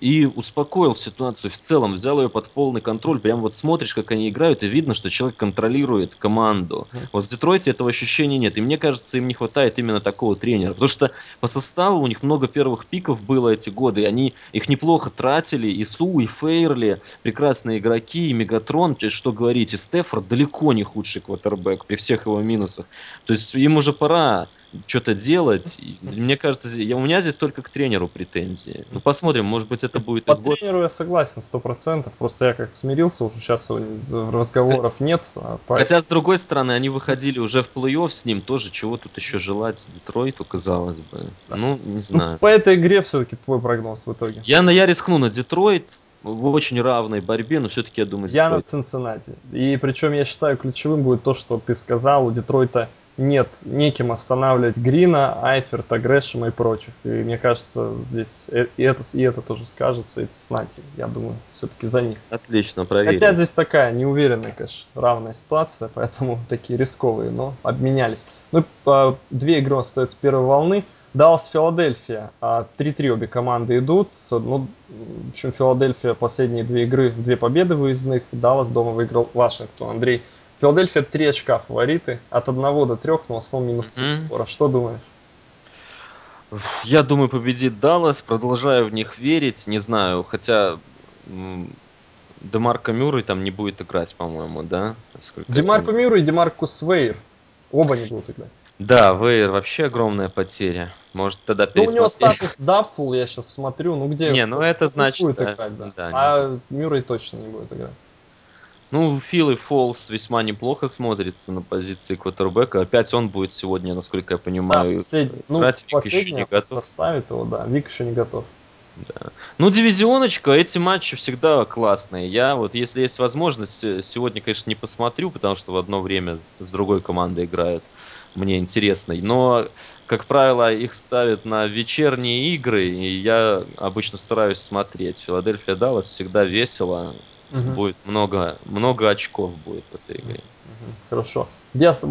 и успокоил ситуацию в целом, взял ее под полный контроль. Прям вот смотришь, как они играют, и видно, что человек контролирует команду. Вот в Детройте этого ощущения нет. И мне кажется, им не хватает именно такого тренера. Потому что по составу у них много первых пиков было эти годы, и они их неплохо тратили. И Су, и Фейрли, прекрасные игроки, и Мегатрон, то есть, что говорить, и Стефорд далеко не худший квотербек при всех его минусах. То есть им уже пора что-то делать. И мне кажется, я- у меня здесь только к тренеру претензии. Ну, посмотрим, может быть, это будет По год. тренеру я согласен, сто процентов. Просто я как-то смирился, уже сейчас разговоров нет. а по- Хотя, с другой стороны, они выходили уже в плей-офф с ним, тоже чего тут еще желать Детройту, казалось бы. Ну, не Ну, знаю. по этой игре все-таки твой прогноз в итоге. Я, на, я рискну на Детройт в очень равной борьбе, но все-таки я думаю, Я на. Цинциннати. И причем я считаю ключевым будет то, что ты сказал, у Детройта нет неким останавливать Грина, Айферта, Грэшема и прочих. И мне кажется, здесь э- и это, и это тоже скажется, и Цинциннати, я думаю, все-таки за них. Отлично, проверим. Хотя здесь такая неуверенная, конечно, равная ситуация, поэтому такие рисковые, но обменялись. Ну, две игры остаются первой волны. Даллас, Филадельфия. А, 3-3 обе команды идут. Ну, в общем, Филадельфия последние две игры, две победы выездных. Даллас дома выиграл Вашингтон. Андрей, Филадельфия 3 очка фавориты. От 1 до 3, но в основном минус 3 Мгм. скоро. Что думаешь? Я думаю, победит Даллас. Продолжаю в них верить. Не знаю, хотя Демарко Мюррей там не будет играть, по-моему, да? Насколько я Демарко. Мюррей и Демаркус Вейер. Оба не будут играть. Да, Вейер вообще огромная потеря. Может, тогда Ну, у него пересмотреть? статус Doubtful, я сейчас смотрю. Ну, где? Не, ну это значит, да, играть, да. да, не А Мюррей точно не будет играть. Ну, Фил и Фолс весьма неплохо смотрится на позиции квотербека. Опять он будет сегодня, насколько я Да, понимаю, последний, ну, играть. Вик еще не готов. составит его, да. Вик еще не готов. Да. Ну, дивизионочка, эти матчи всегда классные. Я вот, если есть возможность, э, сегодня, конечно, не посмотрю, потому что в одно время с с другой командой играют. Мне интересно. Но, как правило, их ставят на вечерние игры, и я обычно стараюсь смотреть. Филадельфия Даллас всегда весело. Мгм. Будет много, много очков будет в этой игре. Хорошо. Я, с-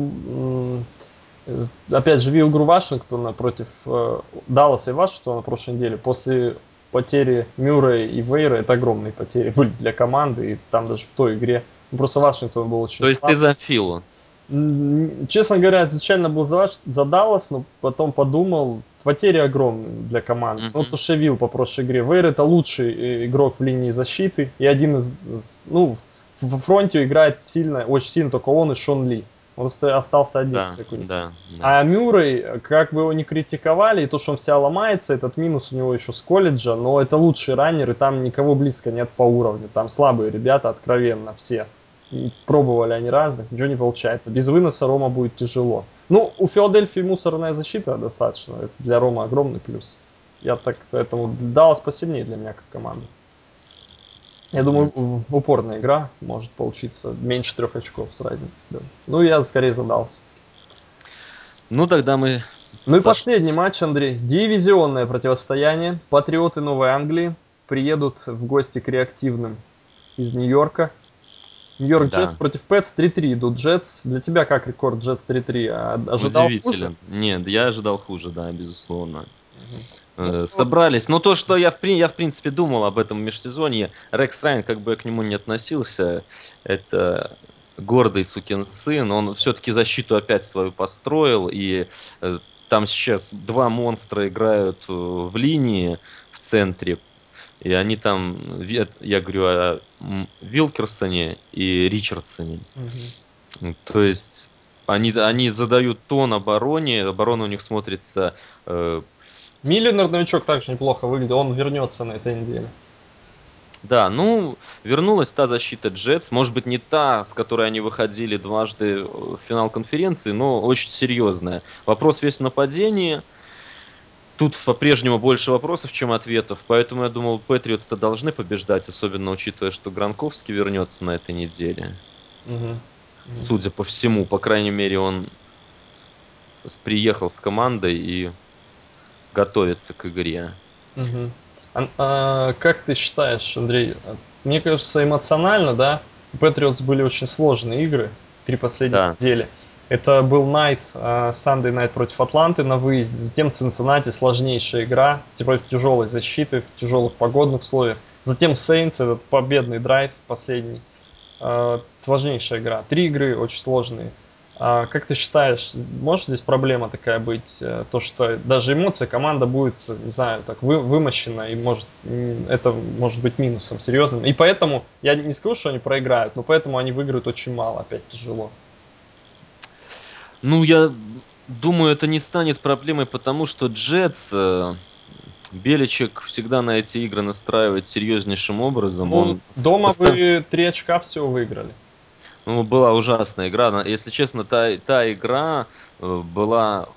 опять же, видел игру Вашингтона против э, Далласа и Вашингтона на прошлой неделе. После потери Мюррея и Вейра это огромные потери были для команды, и там даже в той игре. Ну, просто Вашингтон был очень То есть слаб. ты за Филу? Честно говоря, изначально был за, за Даллас, но потом подумал, потери огромные для команды. Что я видел по прошлой игре. Вейр это лучший э, игрок в линии защиты и один из, ну, в- фронте играет сильно, очень сильно только он и Шон Ли. Он оста- остался один. Да, такой. да, да. А Мюррей, как бы его не критиковали, и то, что он вся ломается, этот минус у него еще с колледжа, но это лучший раннер, и там никого близко нет по уровню. Там слабые ребята, откровенно, все. И пробовали они разных, ничего не получается. Без выноса Рома будет тяжело. Ну, у Филадельфии мусорная защита достаточно. Это для Рома огромный плюс. Я так, поэтому Даллас посильнее для меня как команда. Я думаю, упорная игра может получиться меньше трех очков с разницей. Да. Ну, я скорее задался. Ну, тогда мы... Ну и последний матч, Андрей. Дивизионное противостояние. Патриоты Новой Англии приедут в гости к реактивным из Нью-Йорка. Нью-Йорк Да. Джетс против Пэтс 3-3 идут Джетс. Для тебя как рекорд Джетс 3-3? А- Ожидал Удивителен. хуже? Нет, я ожидал хуже, да, безусловно. Ну, Э. Собрались. Но то, что я в, я в принципе думал об этом в межсезонье, Рекс Райан, как бы я к нему не относился, это гордый сукин сын, он все-таки защиту опять свою построил, и э, там сейчас два монстра играют э, в линии в центре, и они там, я говорю о Вилкерсоне и Ричардсоне. Мгм. То есть они, они задают тон обороне, оборона у них смотрится э, Миллинер новичок также неплохо выглядел. Он вернется на этой неделе. Да, ну, вернулась та защита Джетс, может быть, не та, с которой они выходили дважды в финал конференции, но очень серьезная. Вопрос весь в нападении. Тут по-прежнему больше вопросов, чем ответов, поэтому я думал, Патриотс-то должны побеждать, особенно учитывая, что Гранковский вернется на этой неделе. Мгм. Судя по всему, по крайней мере, он приехал с командой и готовится к игре. Мгм. А, а, как ты считаешь, Андрей, мне кажется, эмоционально, да, у Патриотс были очень сложные игры, три последних Да. недели. Это был Найт, Sunday Night против Атланты на выезде, затем Цинциннати, сложнейшая игра, против тяжелой защиты, в тяжелых погодных условиях. Затем Сейнс, этот победный драйв последний, А, сложнейшая игра. Три игры очень сложные. А как ты считаешь, может здесь проблема такая быть, э, то что даже эмоция команда будет, не знаю, так вы, вымощена и может это может быть минусом серьезным. И поэтому я не скажу, что они проиграют, но поэтому они выиграют очень мало, опять тяжело. Ну, я думаю, это не станет проблемой, потому что Джетс, э, Беличек всегда на эти игры настраивает серьезнейшим образом. Ну, Он дома поста- вы три очка всего выиграли. ну, была ужасная игра. Если честно, та, та игра э, была...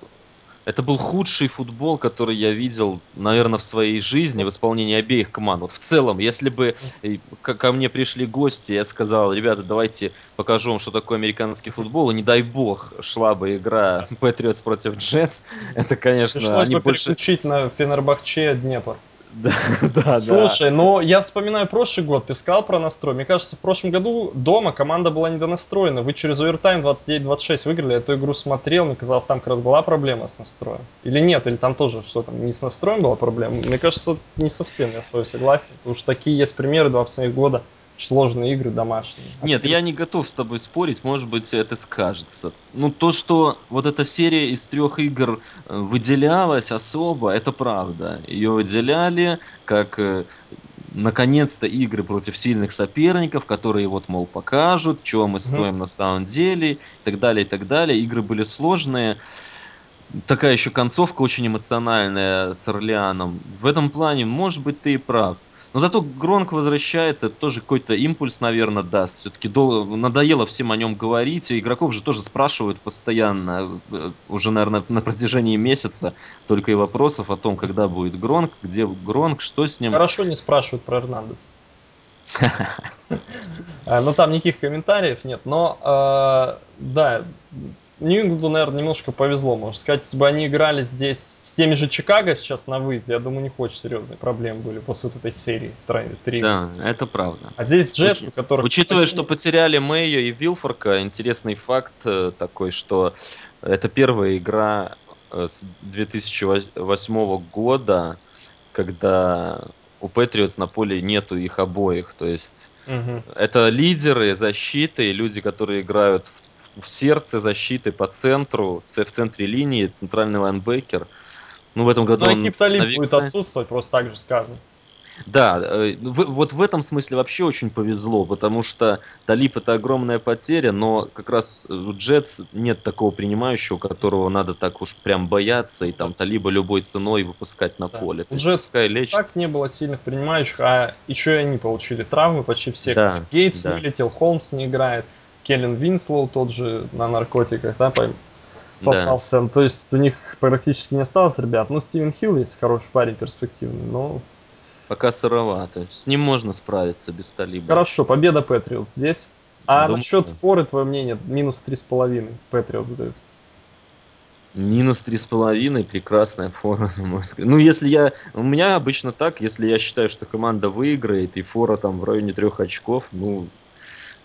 Это был худший футбол, который я видел, наверное, в своей жизни в исполнении обеих команд. Вот в целом, если бы э, ко ко мне пришли гости, я сказал, ребята, давайте покажу вам, что такое американский футбол, и не дай бог шла бы игра Патриотс против Джетс, это, конечно, Пришлось они бы больше... переключить на Фенербахче Днепр. Да, да, да. Слушай, но я вспоминаю прошлый год, ты сказал про настрой. Мне кажется, в прошлом году дома команда была недонастроена. Вы через овертайм 29-26 выиграли, я эту игру смотрел, мне казалось, там как раз была проблема с настроем. Или нет, или там тоже что там, не с настроем была проблема. Мне кажется, не совсем я с тобой согласен, что такие есть примеры два последних года, сложные игры домашние. А Нет, теперь- я не готов с тобой спорить, может быть, это скажется. Ну, то, что вот эта серия из трех игр э, выделялась особо, это правда. Ее выделяли как, э, наконец-то, игры против сильных соперников, которые вот, мол, покажут, чего мы стоим на самом деле, и так далее, и так далее. Игры были сложные. Такая еще концовка очень эмоциональная с Орлеаном. В этом плане, может быть, ты и прав. Но зато Гронк возвращается, это тоже какой-то импульс, наверное, даст. Все-таки надоело всем о нем говорить, и игроков же тоже спрашивают постоянно, э, уже, наверное, на протяжении месяца, только и вопросов о том, когда будет Гронк, где Гронк, что с ним. Хорошо не спрашивают про Эрнандес. А, Ну, там никаких комментариев нет, но, э, да, Нью-Ингланду, наверное, немножко повезло, можно сказать. Если бы они играли здесь с теми же Чикаго сейчас на выезде, я думаю, у них очень серьезные проблемы были после вот этой серии 3. Да, это правда. А здесь Джетс, у которых... Учитывая, что потеряли Мэйо и Вилфорка, интересный факт э, такой, что это первая игра э, с 2008 года, когда у Патриотс на поле нету их обоих. То есть это лидеры защиты, люди, которые играют в, сердце защиты по центру, в центре линии, центральный лайнбекер. Ну, в этом году Ну, он Экип будет отсутствовать, просто так же скажем. Да, э, вот в этом смысле вообще очень повезло, потому что Талип это огромная потеря, но как раз у Джетс нет такого принимающего, которого надо так уж прям бояться и там Талиба любой ценой выпускать на Да. поле. У Джетс пускай так лечится. не было сильных принимающих, а еще и они получили травмы почти все. Да, Гейтс да. вылетел, Холмс не играет, Келлен Винслоу тот же на наркотиках, да, пойм- Да. попался. То есть у них практически не осталось ребят. Ну, Стивен Хилл есть хороший парень, перспективный, но Пока сыровато. С ним можно справиться без Талиба. хорошо, победа Патриот здесь. А Думаю, насчет да. форы, твое мнение, минус три с половиной Патриот дают. Минус три с половиной, прекрасная фора, мой взгляд. Ну, если я... У меня обычно так, если я считаю, что команда выиграет, и фора там в районе трех очков, ну,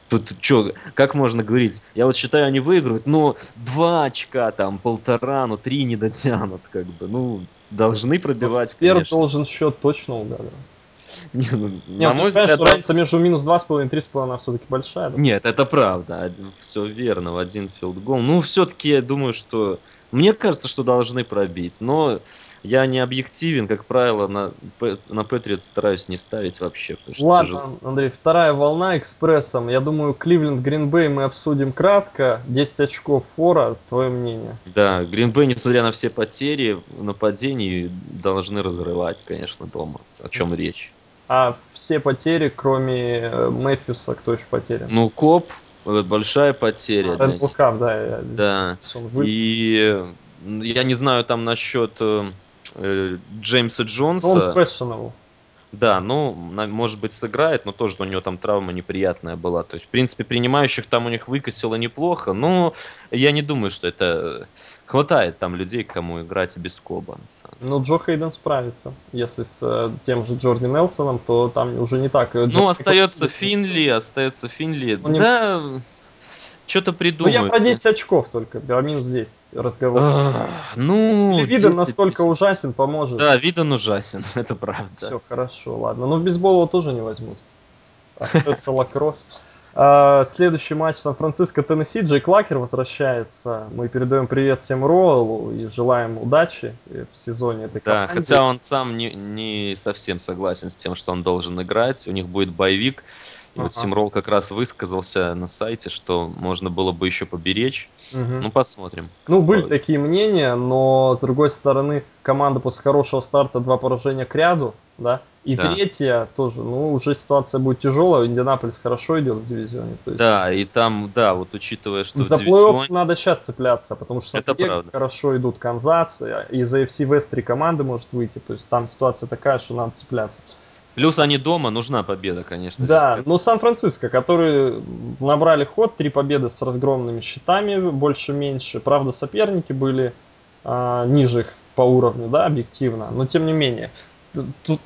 тут что, как можно говорить? Я вот считаю, они выиграют, но два очка там, полтора, ну, три не дотянут, как бы. Ну, должны пробивать, Эксперт должен счет точно угадывать. Не, ну, Не, на мой взгляд, разница между минус два с половиной и три с половиной, она все-таки большая. да? Нет, это правда. Все верно, в один field goal. Ну, все-таки я думаю, что... Мне кажется, что должны пробить, но я не объективен, как правило, на, на Patriots стараюсь не ставить вообще, что тяжело. Ладно, Андрей, вторая волна экспрессом. Я думаю, Кливленд Гринбей мы обсудим кратко. 10 очков фора, твое мнение. Да, Гринбей, несмотря на все потери в нападении, должны разрывать, конечно, дома. О чем речь? А все потери, кроме э, Мэфьюса, кто еще потерян? Ну, Коп, э, большая потеря них. Кап, да, я здесь Да. И э, я не знаю там насчет э, э, Джеймса Ну, Джонса. он questionable. Да, ну, может быть, сыграет, но тоже у него там травма неприятная была. То есть, в принципе, принимающих там у них выкосило неплохо, но я не думаю, что это... Хватает там людей, кому играть без Коба. деле. Ну, Джо Хейден справится. Если с э, тем же Джорди Нелсоном, то там уже не так. Э, Джо Ну, остается Финли, остается Финли. Ну, не- Да, что-то Ну, я придумают. про 10 очков только, про минус 10 разговор. Ну, Или Виден 10, настолько 10. ужасен, поможет. Да, Виден ужасен, это правда. Все хорошо, ладно. Ну, в бейсбол его тоже не возьмут. Остается лакросс. А, Следующий матч Сан-Франциско, Теннесси. Джей Клакер возвращается. Мы передаем привет всем Роэлу и желаем удачи в сезоне этой Да, команде. хотя он сам не, не совсем согласен с тем, что он должен играть. У них будет боевик. И вот Ага. Симрол как раз высказался на сайте, что можно было бы еще поберечь. Мгм. Ну, посмотрим. Ну, были по- такие мнения, но с другой стороны, команда после хорошего старта два поражения к ряду, да, и Да. третья тоже, ну, уже ситуация будет тяжелая, Индианаполис хорошо идет в дивизионе. То есть Да, и там, да, вот учитывая, что За плей-офф надо сейчас цепляться, потому что Это Сан-Диего правда. хорошо идут Канзас, и из AFC West три команды может выйти, то есть там ситуация такая, что надо цепляться. Плюс они дома, нужна победа, конечно. Да, здесь. но Сан-Франциско, которые набрали ход, три победы с разгромными счетами, больше-меньше. Правда, соперники были а, ниже их по уровню, да, объективно, но тем не менее.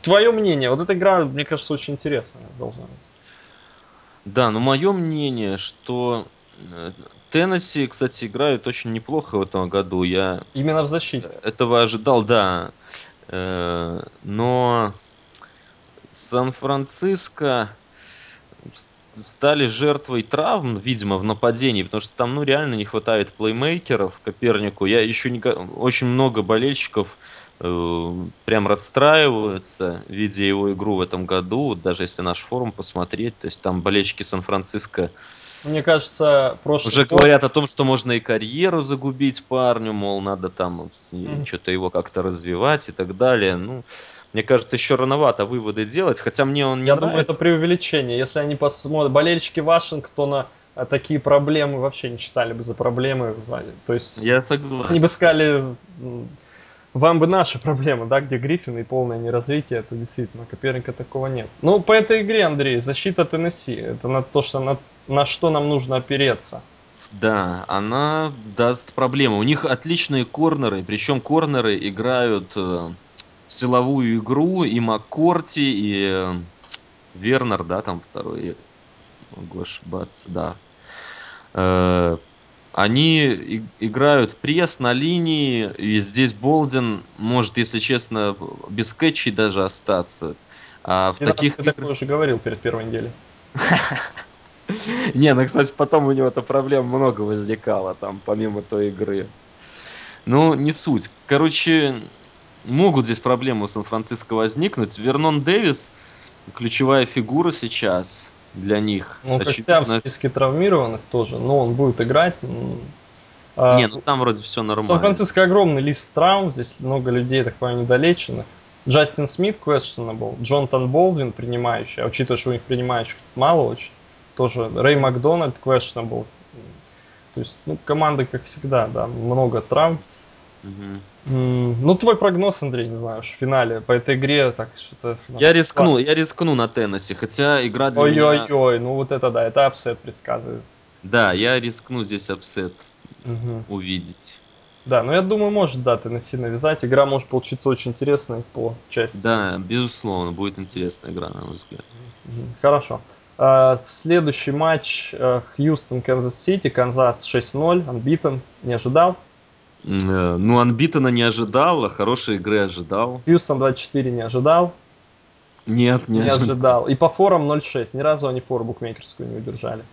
Твое мнение, вот эта игра, мне кажется, очень интересная должна быть. Да, но мое мнение, что э, Теннесси, кстати, играют очень неплохо в этом году. Я Именно в защите. этого ожидал, да. Э, Но Сан-Франциско, стали жертвой травм, видимо, в нападении, потому что там, ну, реально не хватает плеймейкеров Копернику. Я еще не... Очень много болельщиков э, прям расстраиваются, видя его игру в этом году. даже если наш форум посмотреть, то есть там болельщики Сан-Франциско мне кажется, прошлый уже год... говорят о том, что можно и карьеру загубить парню, мол, надо там mm-hmm. что-то его как-то развивать и так далее. Ну, мне кажется, еще рановато выводы делать, хотя мне он не Я нравится. думаю, это преувеличение. Если они посмотрят, болельщики Вашингтона а, такие проблемы вообще не считали бы за проблемы. То есть, Я согласен. они бы сказали, вам бы наши проблемы, да, где Гриффин и полное неразвитие, это действительно, Коперника такого нет. Ну, по этой игре, Андрей, защита Теннесси, это на то, что на, на что нам нужно опереться. Да, она даст проблемы. У них отличные корнеры, причем корнеры играют э, силовую игру, и Маккорти, и э, Вернер, да, там второй, могу ошибаться, да. Э, они играют пресс на линии, и здесь Болдин может, если честно, без кэтчей даже остаться. А в И таких ты такое уже говорил перед первой неделей. Не, ну, кстати, потом у него эта проблема много возникала, там, помимо той игры. Ну, не суть. Короче, могут здесь проблемы у Сан-Франциско возникнуть. Вернон Дэвис ключевая фигура сейчас для них. Ну, хотя в списке травмированных тоже, но он будет играть. Не, ну там вроде все нормально. Сан-Франциско огромный лист травм, здесь много людей, так понимаю, недолеченных. Джастин Смит questionable, Джонатан Болдвин принимающий, а учитывая, что у них принимающих мало очень, тоже Рэй Макдональд questionable. То есть, ну, команды, как всегда, да, много травм. Угу. Ну, твой прогноз, Андрей, не знаю, в финале по этой игре, так что-то... Я рискну, я рискну на Теннесси, хотя игра для Ой-ой-ой, меня... Ой, ну вот это да, это upset предсказывается. Да, я рискну здесь upset угу. увидеть. Да, ну я думаю, может, да, Теннесси навязать. Игра может получиться очень интересной по части. Да, безусловно, будет интересная игра, на мой взгляд. Хорошо. Э, следующий матч э, Хьюстон, Канзас Сити, Канзас 6-0, unbeaten, не ожидал? Э, ну, unbeaten а не ожидал, хорошей игры ожидал. Хьюстон 24 не ожидал? Нет, не, не ожидал. ожидал. И по форам 0-6, ни разу они фору букмекерскую не удержали.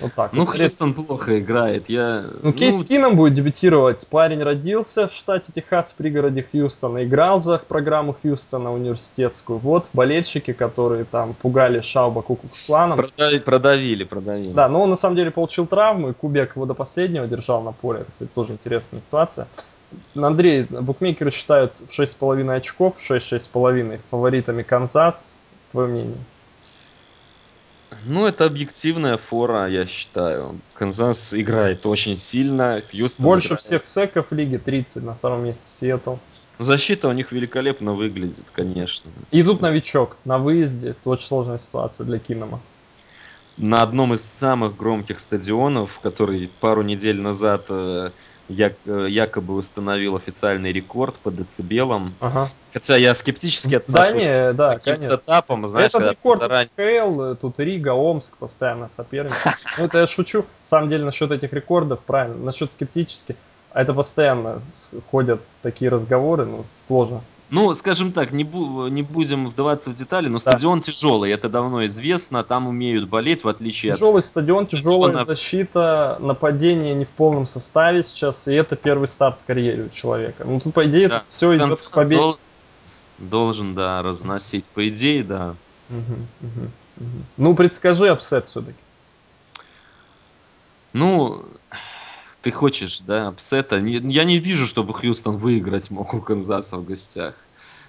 Вот так. Ну, вот. Хьюстон плохо играет. Я... Ну, Кейс ну... Кином будет дебютировать. Парень родился в штате Техас, в пригороде Хьюстона. Играл за программу Хьюстона университетскую. Вот болельщики, которые там пугали Шауба Кукуксланом. Продавили, продавили, продавили. Да, но он на самом деле получил травму, и Кубек его до последнего держал на поле. Это, кстати, тоже интересная ситуация. Андрей, букмекеры считают в 6,5 очков, 6-6,5 фаворитами Канзас. Твое мнение? Ну, это объективная фора, я считаю. Канзас играет очень сильно. Хьюстон Больше играет... всех секов в лиге 30, на втором месте Сиэтл. Ну, защита у них великолепно выглядит, конечно. И тут новичок на выезде. Это очень сложная ситуация для Кинома. На одном из самых громких стадионов, который пару недель назад Э, якобы установил официальный рекорд по децибелам. Ага. Хотя я скептически отношусь да, не, да, к таким конечно. сетапам. Знаешь, Этот рекорд заранее... КЛ, э, тут Рига, Омск постоянно соперничают. Ну, это я шучу. На самом деле, насчет этих рекордов, правильно, насчет скептически. А это постоянно ходят такие разговоры, ну, сложно ну, скажем так, не, бу- не будем вдаваться в детали, но стадион да. тяжелый, это давно известно, там умеют болеть, в отличие тяжелый от... стадион, тяжелая на... защита, нападение не в полном составе сейчас, и это первый старт в карьере у человека. Ну, тут, по идее, да. все идет к победе. Дол... Должен, да, разносить. По идее, да. Угу, угу, угу. Ну, предскажи upset все-таки. Ну, ты хочешь, да, upset а. Я не вижу, чтобы Хьюстон выиграть мог у Канзаса в гостях.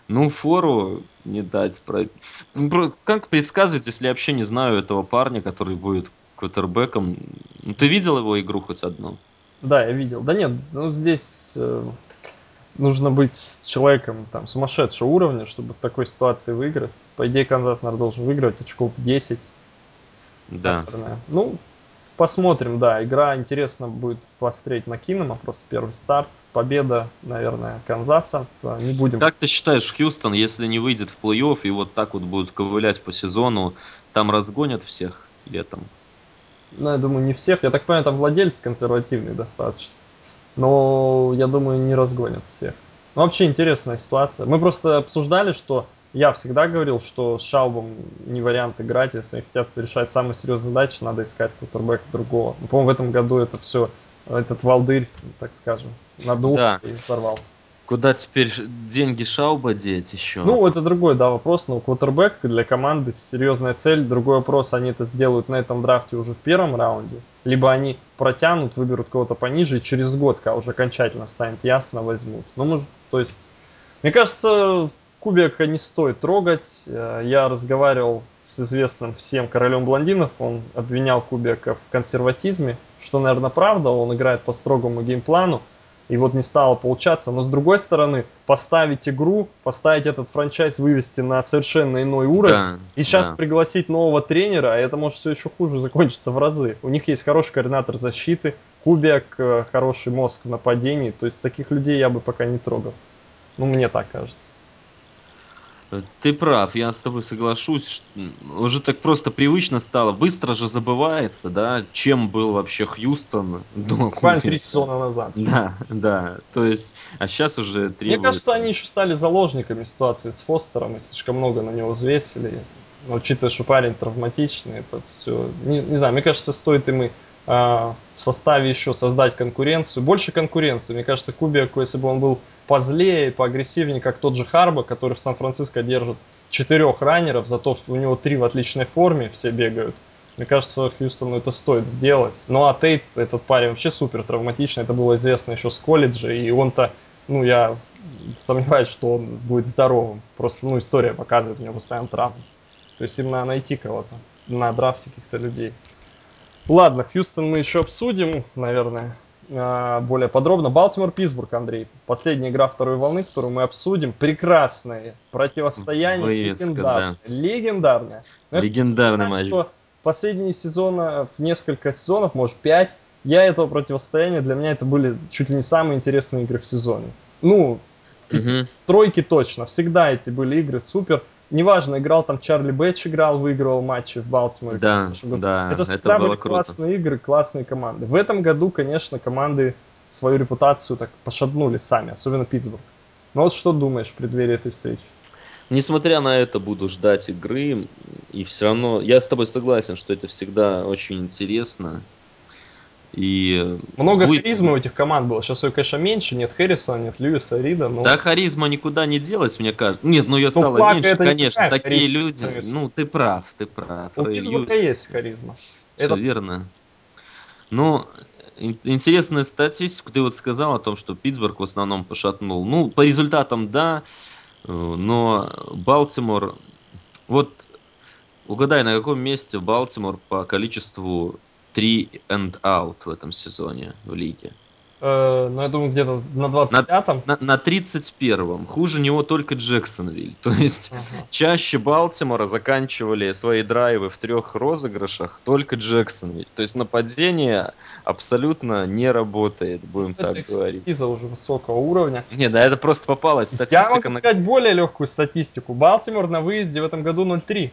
Ну, фору не дать. Ну, как предсказывать, если я вообще не знаю этого парня, который будет квотербеком? Ну, ты видел его игру хоть одну? Да, я видел. Да нет, ну здесь э, нужно быть человеком там сумасшедшего уровня, чтобы в такой ситуации выиграть. По идее, Канзас, наверное, должен выиграть очков 10. Да. Наверное. Ну, Посмотрим, да, игра интересно будет посмотреть на Кинома, просто первый старт, победа, наверное, Канзаса, не будем... Как ты считаешь, Хьюстон, если не выйдет в плей-офф и вот так вот будут ковылять по сезону, там разгонят всех летом? Ну, я думаю, не всех, я так понимаю, там владелец консервативный достаточно, но я думаю, не разгонят всех. Ну, вообще интересная ситуация. Мы просто обсуждали, что я всегда говорил, что с Шаубом не вариант играть, если они хотят решать самые серьезные задачи, надо искать кутербэка другого. Ну, по-моему, в этом году это все, этот Валдырь, так скажем, надулся да. и взорвался. Куда теперь деньги Шауба деть еще? Ну, это другой, да, вопрос. Но квотербек для команды серьезная цель. Другой вопрос, они это сделают на этом драфте уже в первом раунде. Либо они протянут, выберут кого-то пониже, и через год, когда уже окончательно станет ясно, возьмут. Ну, может, то есть, мне кажется, Кубика не стоит трогать. Э, я разговаривал с известным всем королем блондинов. Он обвинял Кубика в консерватизме, что, наверное, правда. Он играет по строгому геймплану и вот не стало получаться. Но с другой стороны, поставить игру, поставить этот франчайз, вывести на совершенно иной уровень, да, и сейчас да. пригласить нового тренера, а это может все еще хуже закончиться в разы. У них есть хороший координатор защиты, Кубик, э, хороший мозг в нападении, то есть таких людей я бы пока не трогал. Ну, мне так кажется. Ты прав, я с тобой соглашусь. Уже так просто привычно стало. Быстро же забывается, да, чем был вообще Хьюстон до Буквально три сезона назад. Да, да. То есть, а сейчас уже требуется... Мне кажется, они еще стали заложниками ситуации с Фостером и слишком много на него взвесили. Но, учитывая, что парень травматичный, это все... Не, не знаю, мне кажется, стоит им и в составе еще создать конкуренцию. Больше конкуренции. Мне кажется, Кубик, если бы он был позлее, поагрессивнее, как тот же Харба, который в Сан-Франциско держит четырех раннеров, зато у него три в отличной форме, все бегают. Мне кажется, Хьюстону это стоит сделать. Ну а Тейт, этот парень вообще супер травматичный, это было известно еще с колледжа, и он-то, ну я сомневаюсь, что он будет здоровым. Просто, ну, история показывает, у него постоянно травмы. То есть им надо найти кого-то на драфте каких-то людей. Ладно, Хьюстон мы еще обсудим, наверное, а, более подробно. Балтимор-Питтсбург, Андрей. Последняя игра второй волны, которую мы обсудим. Прекрасное противостояние. Вывеска, легендарное. Да. Легендарное. Но Легендарный матч. Что последние сезоны, несколько сезонов, может пять, я этого противостояния, для меня это были чуть ли не самые интересные игры в сезоне. Ну, угу. тройки точно. Всегда эти были игры супер неважно, играл там Чарли Бэтч играл, выигрывал матчи в Балтиморе. Да, да, это всегда это было были круто. классные игры, классные команды. В этом году, конечно, команды свою репутацию так пошатнули сами, особенно Питтсбург. Но вот что думаешь в преддверии этой встречи? Несмотря на это, буду ждать игры, и все равно, я с тобой согласен, что это всегда очень интересно. И Много будет... харизмы у этих команд было. Сейчас ее, конечно, меньше. Нет Хэррисона, нет Льюиса, Рида. Но... Да, харизма никуда не делась, мне кажется. Нет, ну ее ну, стало меньше, конечно. Такие харизма, люди. Харизма. Ну, ты прав, ты прав. У Питтсбурга есть харизма. Все Это... верно. Ну, интересную статистику ты вот сказал о том, что Питтсбург в основном пошатнул. Ну, по результатам, да, э, но Балтимор... Вот угадай, на каком месте Балтимор по количеству 3 and out в этом сезоне в лиге. Э, ну, я думаю, где-то на 25-м. На, на, на 31-м. Хуже него только Джексонвиль. То есть, ага. чаще Балтимора заканчивали свои драйвы в трех розыгрышах только Джексонвиль. То есть, нападение абсолютно не работает, будем это так говорить. Это уже высокого уровня. Не, да, это просто попалась статистика. Я могу на... сказать более легкую статистику. Балтимор на выезде в этом году 0-3.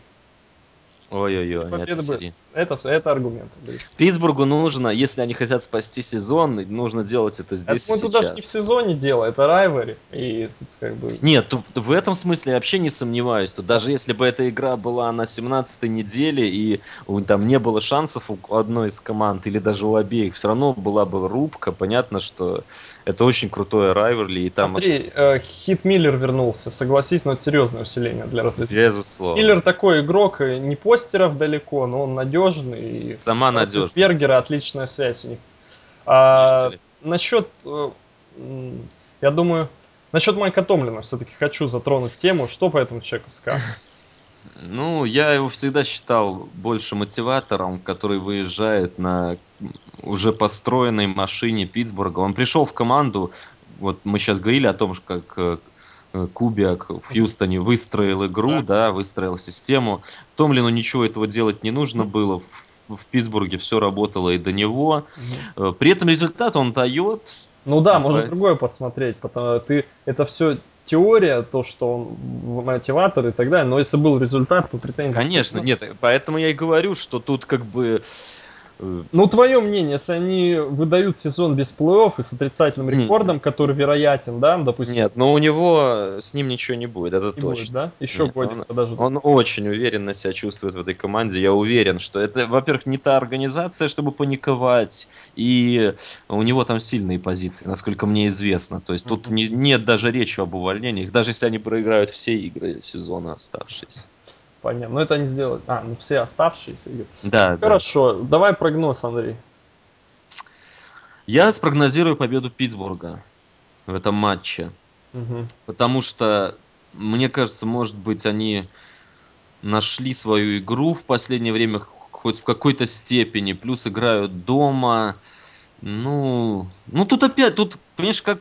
Ой-ой-ой, это, это, это аргумент. Питтсбургу нужно, если они хотят спасти сезон, нужно делать это здесь это и мы туда же не в сезоне дело, это райвери. И как бы... Нет, в этом смысле я вообще не сомневаюсь. Тут даже если бы эта игра была на 17-й неделе, и у, там не было шансов у одной из команд, или даже у обеих, все равно была бы рубка. Понятно, что это очень крутое райверли. И там Смотри, э, Хит Миллер вернулся, согласись, но это серьезное усиление для развлечения. Безусловно. Миллер такой игрок, э, не постеров далеко, но он надежный. Сама надежность. Бергера отличная связь у них. А, насчет, э, я думаю, насчет Майка Томлина все-таки хочу затронуть тему. Что по этому человеку скажешь? Ну, я его всегда считал больше мотиватором, который выезжает на уже построенной машине Питтсбурга. Он пришел в команду, вот мы сейчас говорили о том, как э, Кубиак в Хьюстоне выстроил игру, да, выстроил систему. Томлину ничего этого делать не нужно было. В, в Питтсбурге все работало и до него. Угу. При этом результат он дает. Ну да, а можно другое посмотреть, потому что ты это все теория, то, что он мотиватор и так далее, но если был результат, то претензий... Конечно, нет, поэтому я и говорю, что тут как бы ну, твое мнение, если они выдают сезон без плей-офф и с отрицательным рекордом, который вероятен, да, допустим? Нет, но у него с ним ничего не будет, это не точно. Будет, да? Еще Нет, годик он, подожди. Он очень уверенно себя чувствует в этой команде. Я уверен, что это, во-первых, не та организация, чтобы паниковать, и у него там сильные позиции, насколько мне известно. То есть тут не, нет даже речи об увольнениях, даже если они проиграют все игры сезона оставшиеся. Понятно. Но это они сделают. А, ну все оставшиеся. Да, Хорошо. Да. Давай прогноз, Андрей. Я спрогнозирую победу Питтсбурга в этом матче. Угу. Потому что, мне кажется, может быть, они нашли свою игру в последнее время хоть в какой-то степени, плюс играют дома. Ну, ну тут опять, тут, понимаешь, как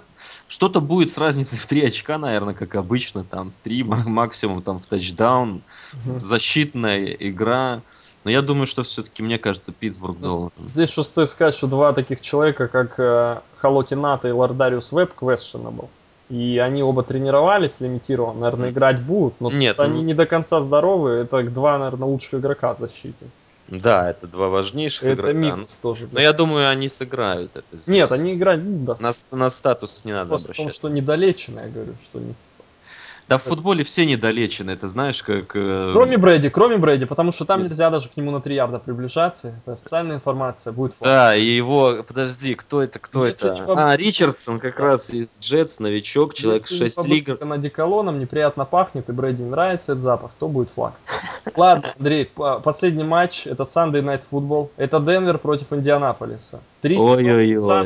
что-то будет с разницей в 3 очка, наверное, как обычно, там 3 максимум там в тачдаун, угу. защитная игра. Но я думаю, что все-таки, мне кажется, Питтсбург ну, должен. Здесь что стоит сказать, что два таких человека, как э, Халоти Ната и Лордариус Веб, questionable. И они оба тренировались лимитированно, наверное, играть будут, но Нет, они ну... не до конца здоровы. Это два, наверное, лучших игрока в защите. Да, это два важнейших это игрока. Минус тоже. Но я думаю, они сыграют это здесь. Нет, они играть будут. Да. На, на статус не надо Просто обращать. Потому что недолечено, я говорю, что не да в футболе все недолечены, это знаешь, как... Э... Кроме Брэди, кроме Брэди, потому что там нельзя даже к нему на 3 ярда приближаться. Это официальная информация, будет фото. Да, и его... Подожди, кто это, кто Если это? Вам... А, Ричардсон как да. раз из Джетс, новичок, человек Если 6 лиг. Если одеколоном неприятно пахнет, и Брэди нравится этот запах, то будет флаг. Ладно, Андрей, последний матч, это Sunday Night Football. Это Денвер против Индианаполиса. Три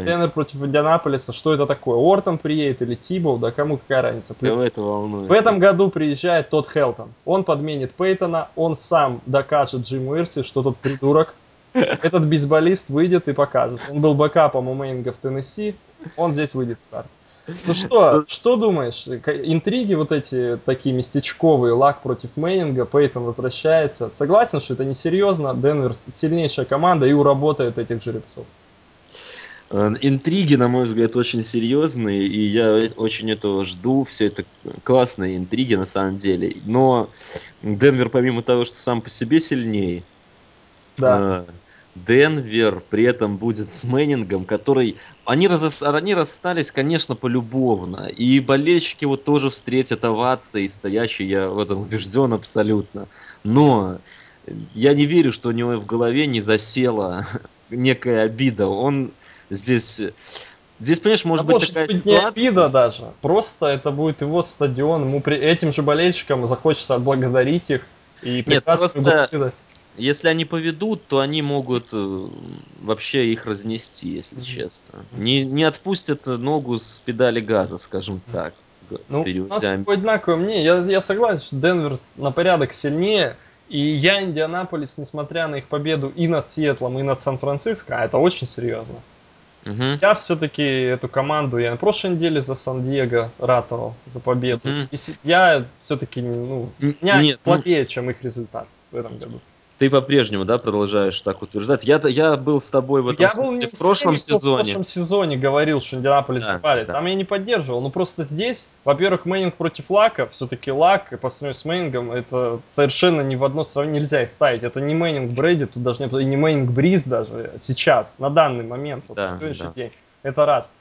Денвер против Индианаполиса. Что это такое? Ортон приедет или Тибоу? Да кому какая разница? Кого это волнует? В этом году приезжает тот Хелтон. Он подменит Пейтона, он сам докажет Джиму Ирси, что тот придурок. Этот бейсболист выйдет и покажет. Он был бэкапом у Мейнга в Теннесси, он здесь выйдет в старт. Ну что, что думаешь? Интриги вот эти такие местечковые, Лак против Мейнинга, Пейтон возвращается. Согласен, что это несерьезно, Денвер сильнейшая команда и уработает этих жеребцов. Э, интриги, на мой взгляд, очень серьезные, и я очень этого жду. Все это классные интриги на самом деле. Но Денвер, помимо того, что сам по себе сильнее, да. Э, Денвер при этом будет с Мэннингом, который... Они, раз... они расстались, конечно, полюбовно. И болельщики вот тоже встретят овации, стоящие, я в этом убежден абсолютно. Но я не верю, что у него в голове не засела некая обида. Он здесь... Здесь, понимаешь, может да быть может такая быть ситуация... не обида даже. Просто это будет его стадион. Ему при этим же болельщикам захочется отблагодарить их. И Нет, просто если они поведут, то они могут э, вообще их разнести, если честно. Не, не отпустят ногу с педали газа, скажем так. Ну, у нас одинаковое мнение. Я, я согласен, что Денвер на порядок сильнее. И я Индианаполис, несмотря на их победу и над Сиэтлом, и над Сан-Франциско, а это очень серьезно. Угу. Я все-таки эту команду, я на прошлой неделе за Сан-Диего ратовал за победу. Угу. И я все-таки, ну, меня Нет, слабее, ну... чем их результат в этом году. Ты по-прежнему, да, продолжаешь так утверждать. Я, я был с тобой в этом я смысле был в прошлом сезоне. В прошлом сезоне говорил, что Индианаполис да, спали. Да. Там я не поддерживал. Но просто здесь, во-первых, Мэннинг против Лака. Все-таки Лак по сравнению с Мэннингом, это совершенно ни в одно сравнение нельзя их ставить. Это не Мэннинг Брэди, тут даже не, не Мэннинг Бриз даже сейчас, на данный момент, вот, да, на сегодняшний да. день. Это раз.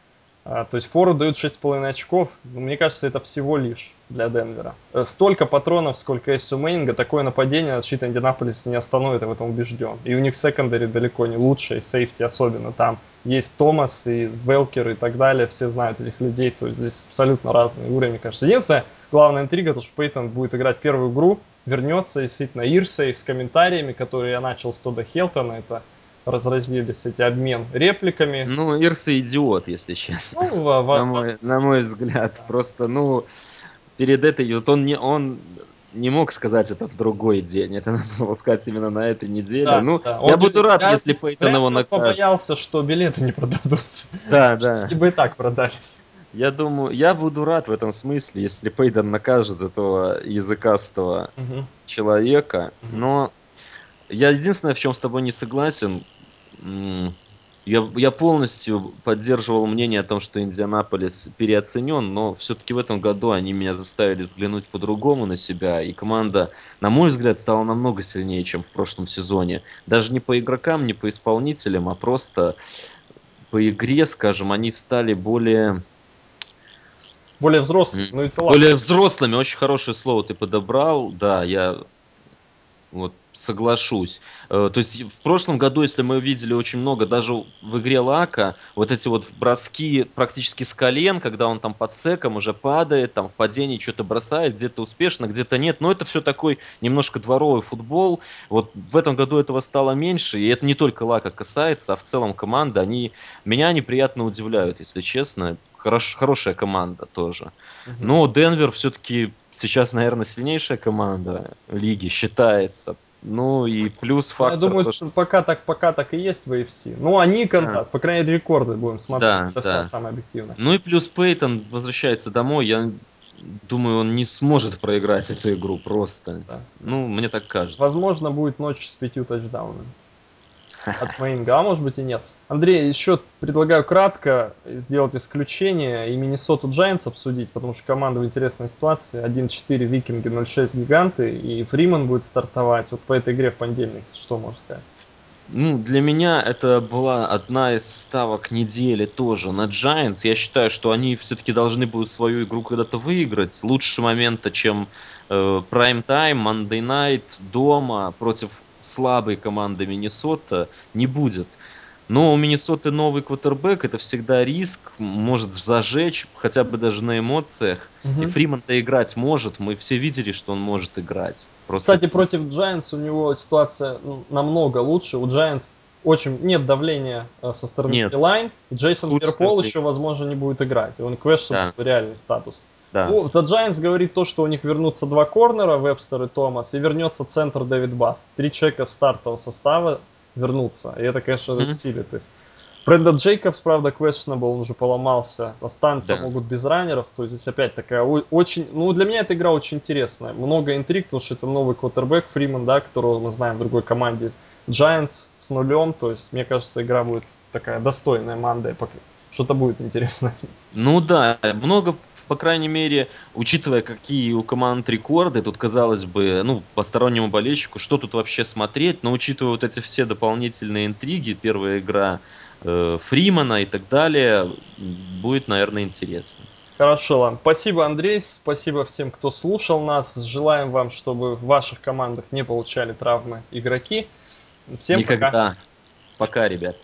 А, то есть фору дают 6,5 очков. Но мне кажется, это всего лишь для Денвера. Э, столько патронов, сколько есть у Мейнинга, такое нападение от защиты Индианаполиса не остановит, я в этом убежден. И у них секондари далеко не лучшие, сейфти особенно там. Есть Томас и Велкер и так далее, все знают этих людей, то есть здесь абсолютно разные уровни, кажется. Единственное, главная интрига, то что Пейтон будет играть первую игру, вернется действительно Ирсей с комментариями, которые я начал с Тода Хелтона, это разразились эти обмен репликами. Ну, Ирса идиот, если честно. Ну, во, на, мой, на мой взгляд. Да. Просто, ну, перед этой, вот он не, он не мог сказать это в другой день. Это надо было сказать именно на этой неделе. Да, ну, да. я он буду рад, если Пейтон его накажет. Побоялся, что билеты не продадутся. Да, да. бы и так продались. Я думаю, я буду рад в этом смысле, если Пейден накажет этого языкастого угу. человека. Но я единственное, в чем с тобой не согласен, Я, я полностью поддерживал мнение о том, что Индианаполис переоценен, но все-таки в этом году они меня заставили взглянуть по-другому на себя, и команда, на мой взгляд, стала намного сильнее, чем в прошлом сезоне. Даже не по игрокам, не по исполнителям, а просто по игре, скажем, они стали более... Более взрослыми, ну и Более взрослыми, очень хорошее слово ты подобрал, да, я вот соглашусь. Э, то есть в прошлом году, если мы видели очень много, даже в игре Лака, вот эти вот броски практически с колен, когда он там под секом уже падает, там в падении что-то бросает, где-то успешно, где-то нет. Но это все такой немножко дворовый футбол. Вот в этом году этого стало меньше, и это не только Лака касается, а в целом команда, они меня неприятно удивляют, если честно. Хорош, хорошая команда тоже. Но Денвер все-таки сейчас, наверное, сильнейшая команда лиги считается. Ну и плюс фактор... Я думаю, то, что... пока так, пока так и есть в AFC. Ну, они Канзас, да. по крайней мере, рекорды будем смотреть. Да, Это да. самое объективное. Ну и плюс Пейтон возвращается домой. Я думаю, он не сможет проиграть эту игру просто. Да. Ну, мне так кажется. Возможно, будет ночь с пятью тачдаунами от Мейнга, а может быть и нет. Андрей, еще предлагаю кратко сделать исключение и Миннесоту Giants обсудить, потому что команда в интересной ситуации. 1-4 Викинги, 0-6 Гиганты, и Фриман будет стартовать. Вот по этой игре в понедельник, что можно сказать? Ну, для меня это была одна из ставок недели тоже на Giants. Я считаю, что они все-таки должны будут свою игру когда-то выиграть. Лучше момента, чем э, Prime Time, Monday Night, дома против слабой команды Миннесота не будет. Но у Миннесоты новый квотербек, это всегда риск, может зажечь, хотя бы даже на эмоциях. Угу. И Фриман-то играть может, мы все видели, что он может играть. Просто... Кстати, против Giants у него ситуация ну, намного лучше. У Giants очень нет давления э, со стороны нет. line. Джейсон Пьер-Пол еще, возможно, не будет играть. Он questionable да. статус. Да. Ну, за Giants говорит то, что у них вернутся два корнера, Вебстер и Томас, и вернется центр Дэвид Баас. Три человека стартового состава вернуться. И это, конечно, mm-hmm. усилит их. Брэндон Джейкобс, правда, questionable, он уже поломался. Останутся да. могут без раннеров. То есть здесь опять такая очень... Ну, для меня эта игра очень интересная. Много интриг, потому что это новый квотербек Фриман, да, которого мы знаем в другой команде. Giants с нулем. То есть, мне кажется, игра будет такая достойная Мандай. Что-то будет интересно. Ну да, много по крайней мере, учитывая, какие у команд рекорды, тут, казалось бы, ну, постороннему болельщику, что тут вообще смотреть, но учитывая вот эти все дополнительные интриги, первая игра э, Фримана и так далее, будет, наверное, интересно. Хорошо, ладно. Спасибо, Андрей. Спасибо всем, кто слушал нас. Желаем вам, чтобы в ваших командах не получали травмы игроки. Всем Никогда. пока. Пока, ребят.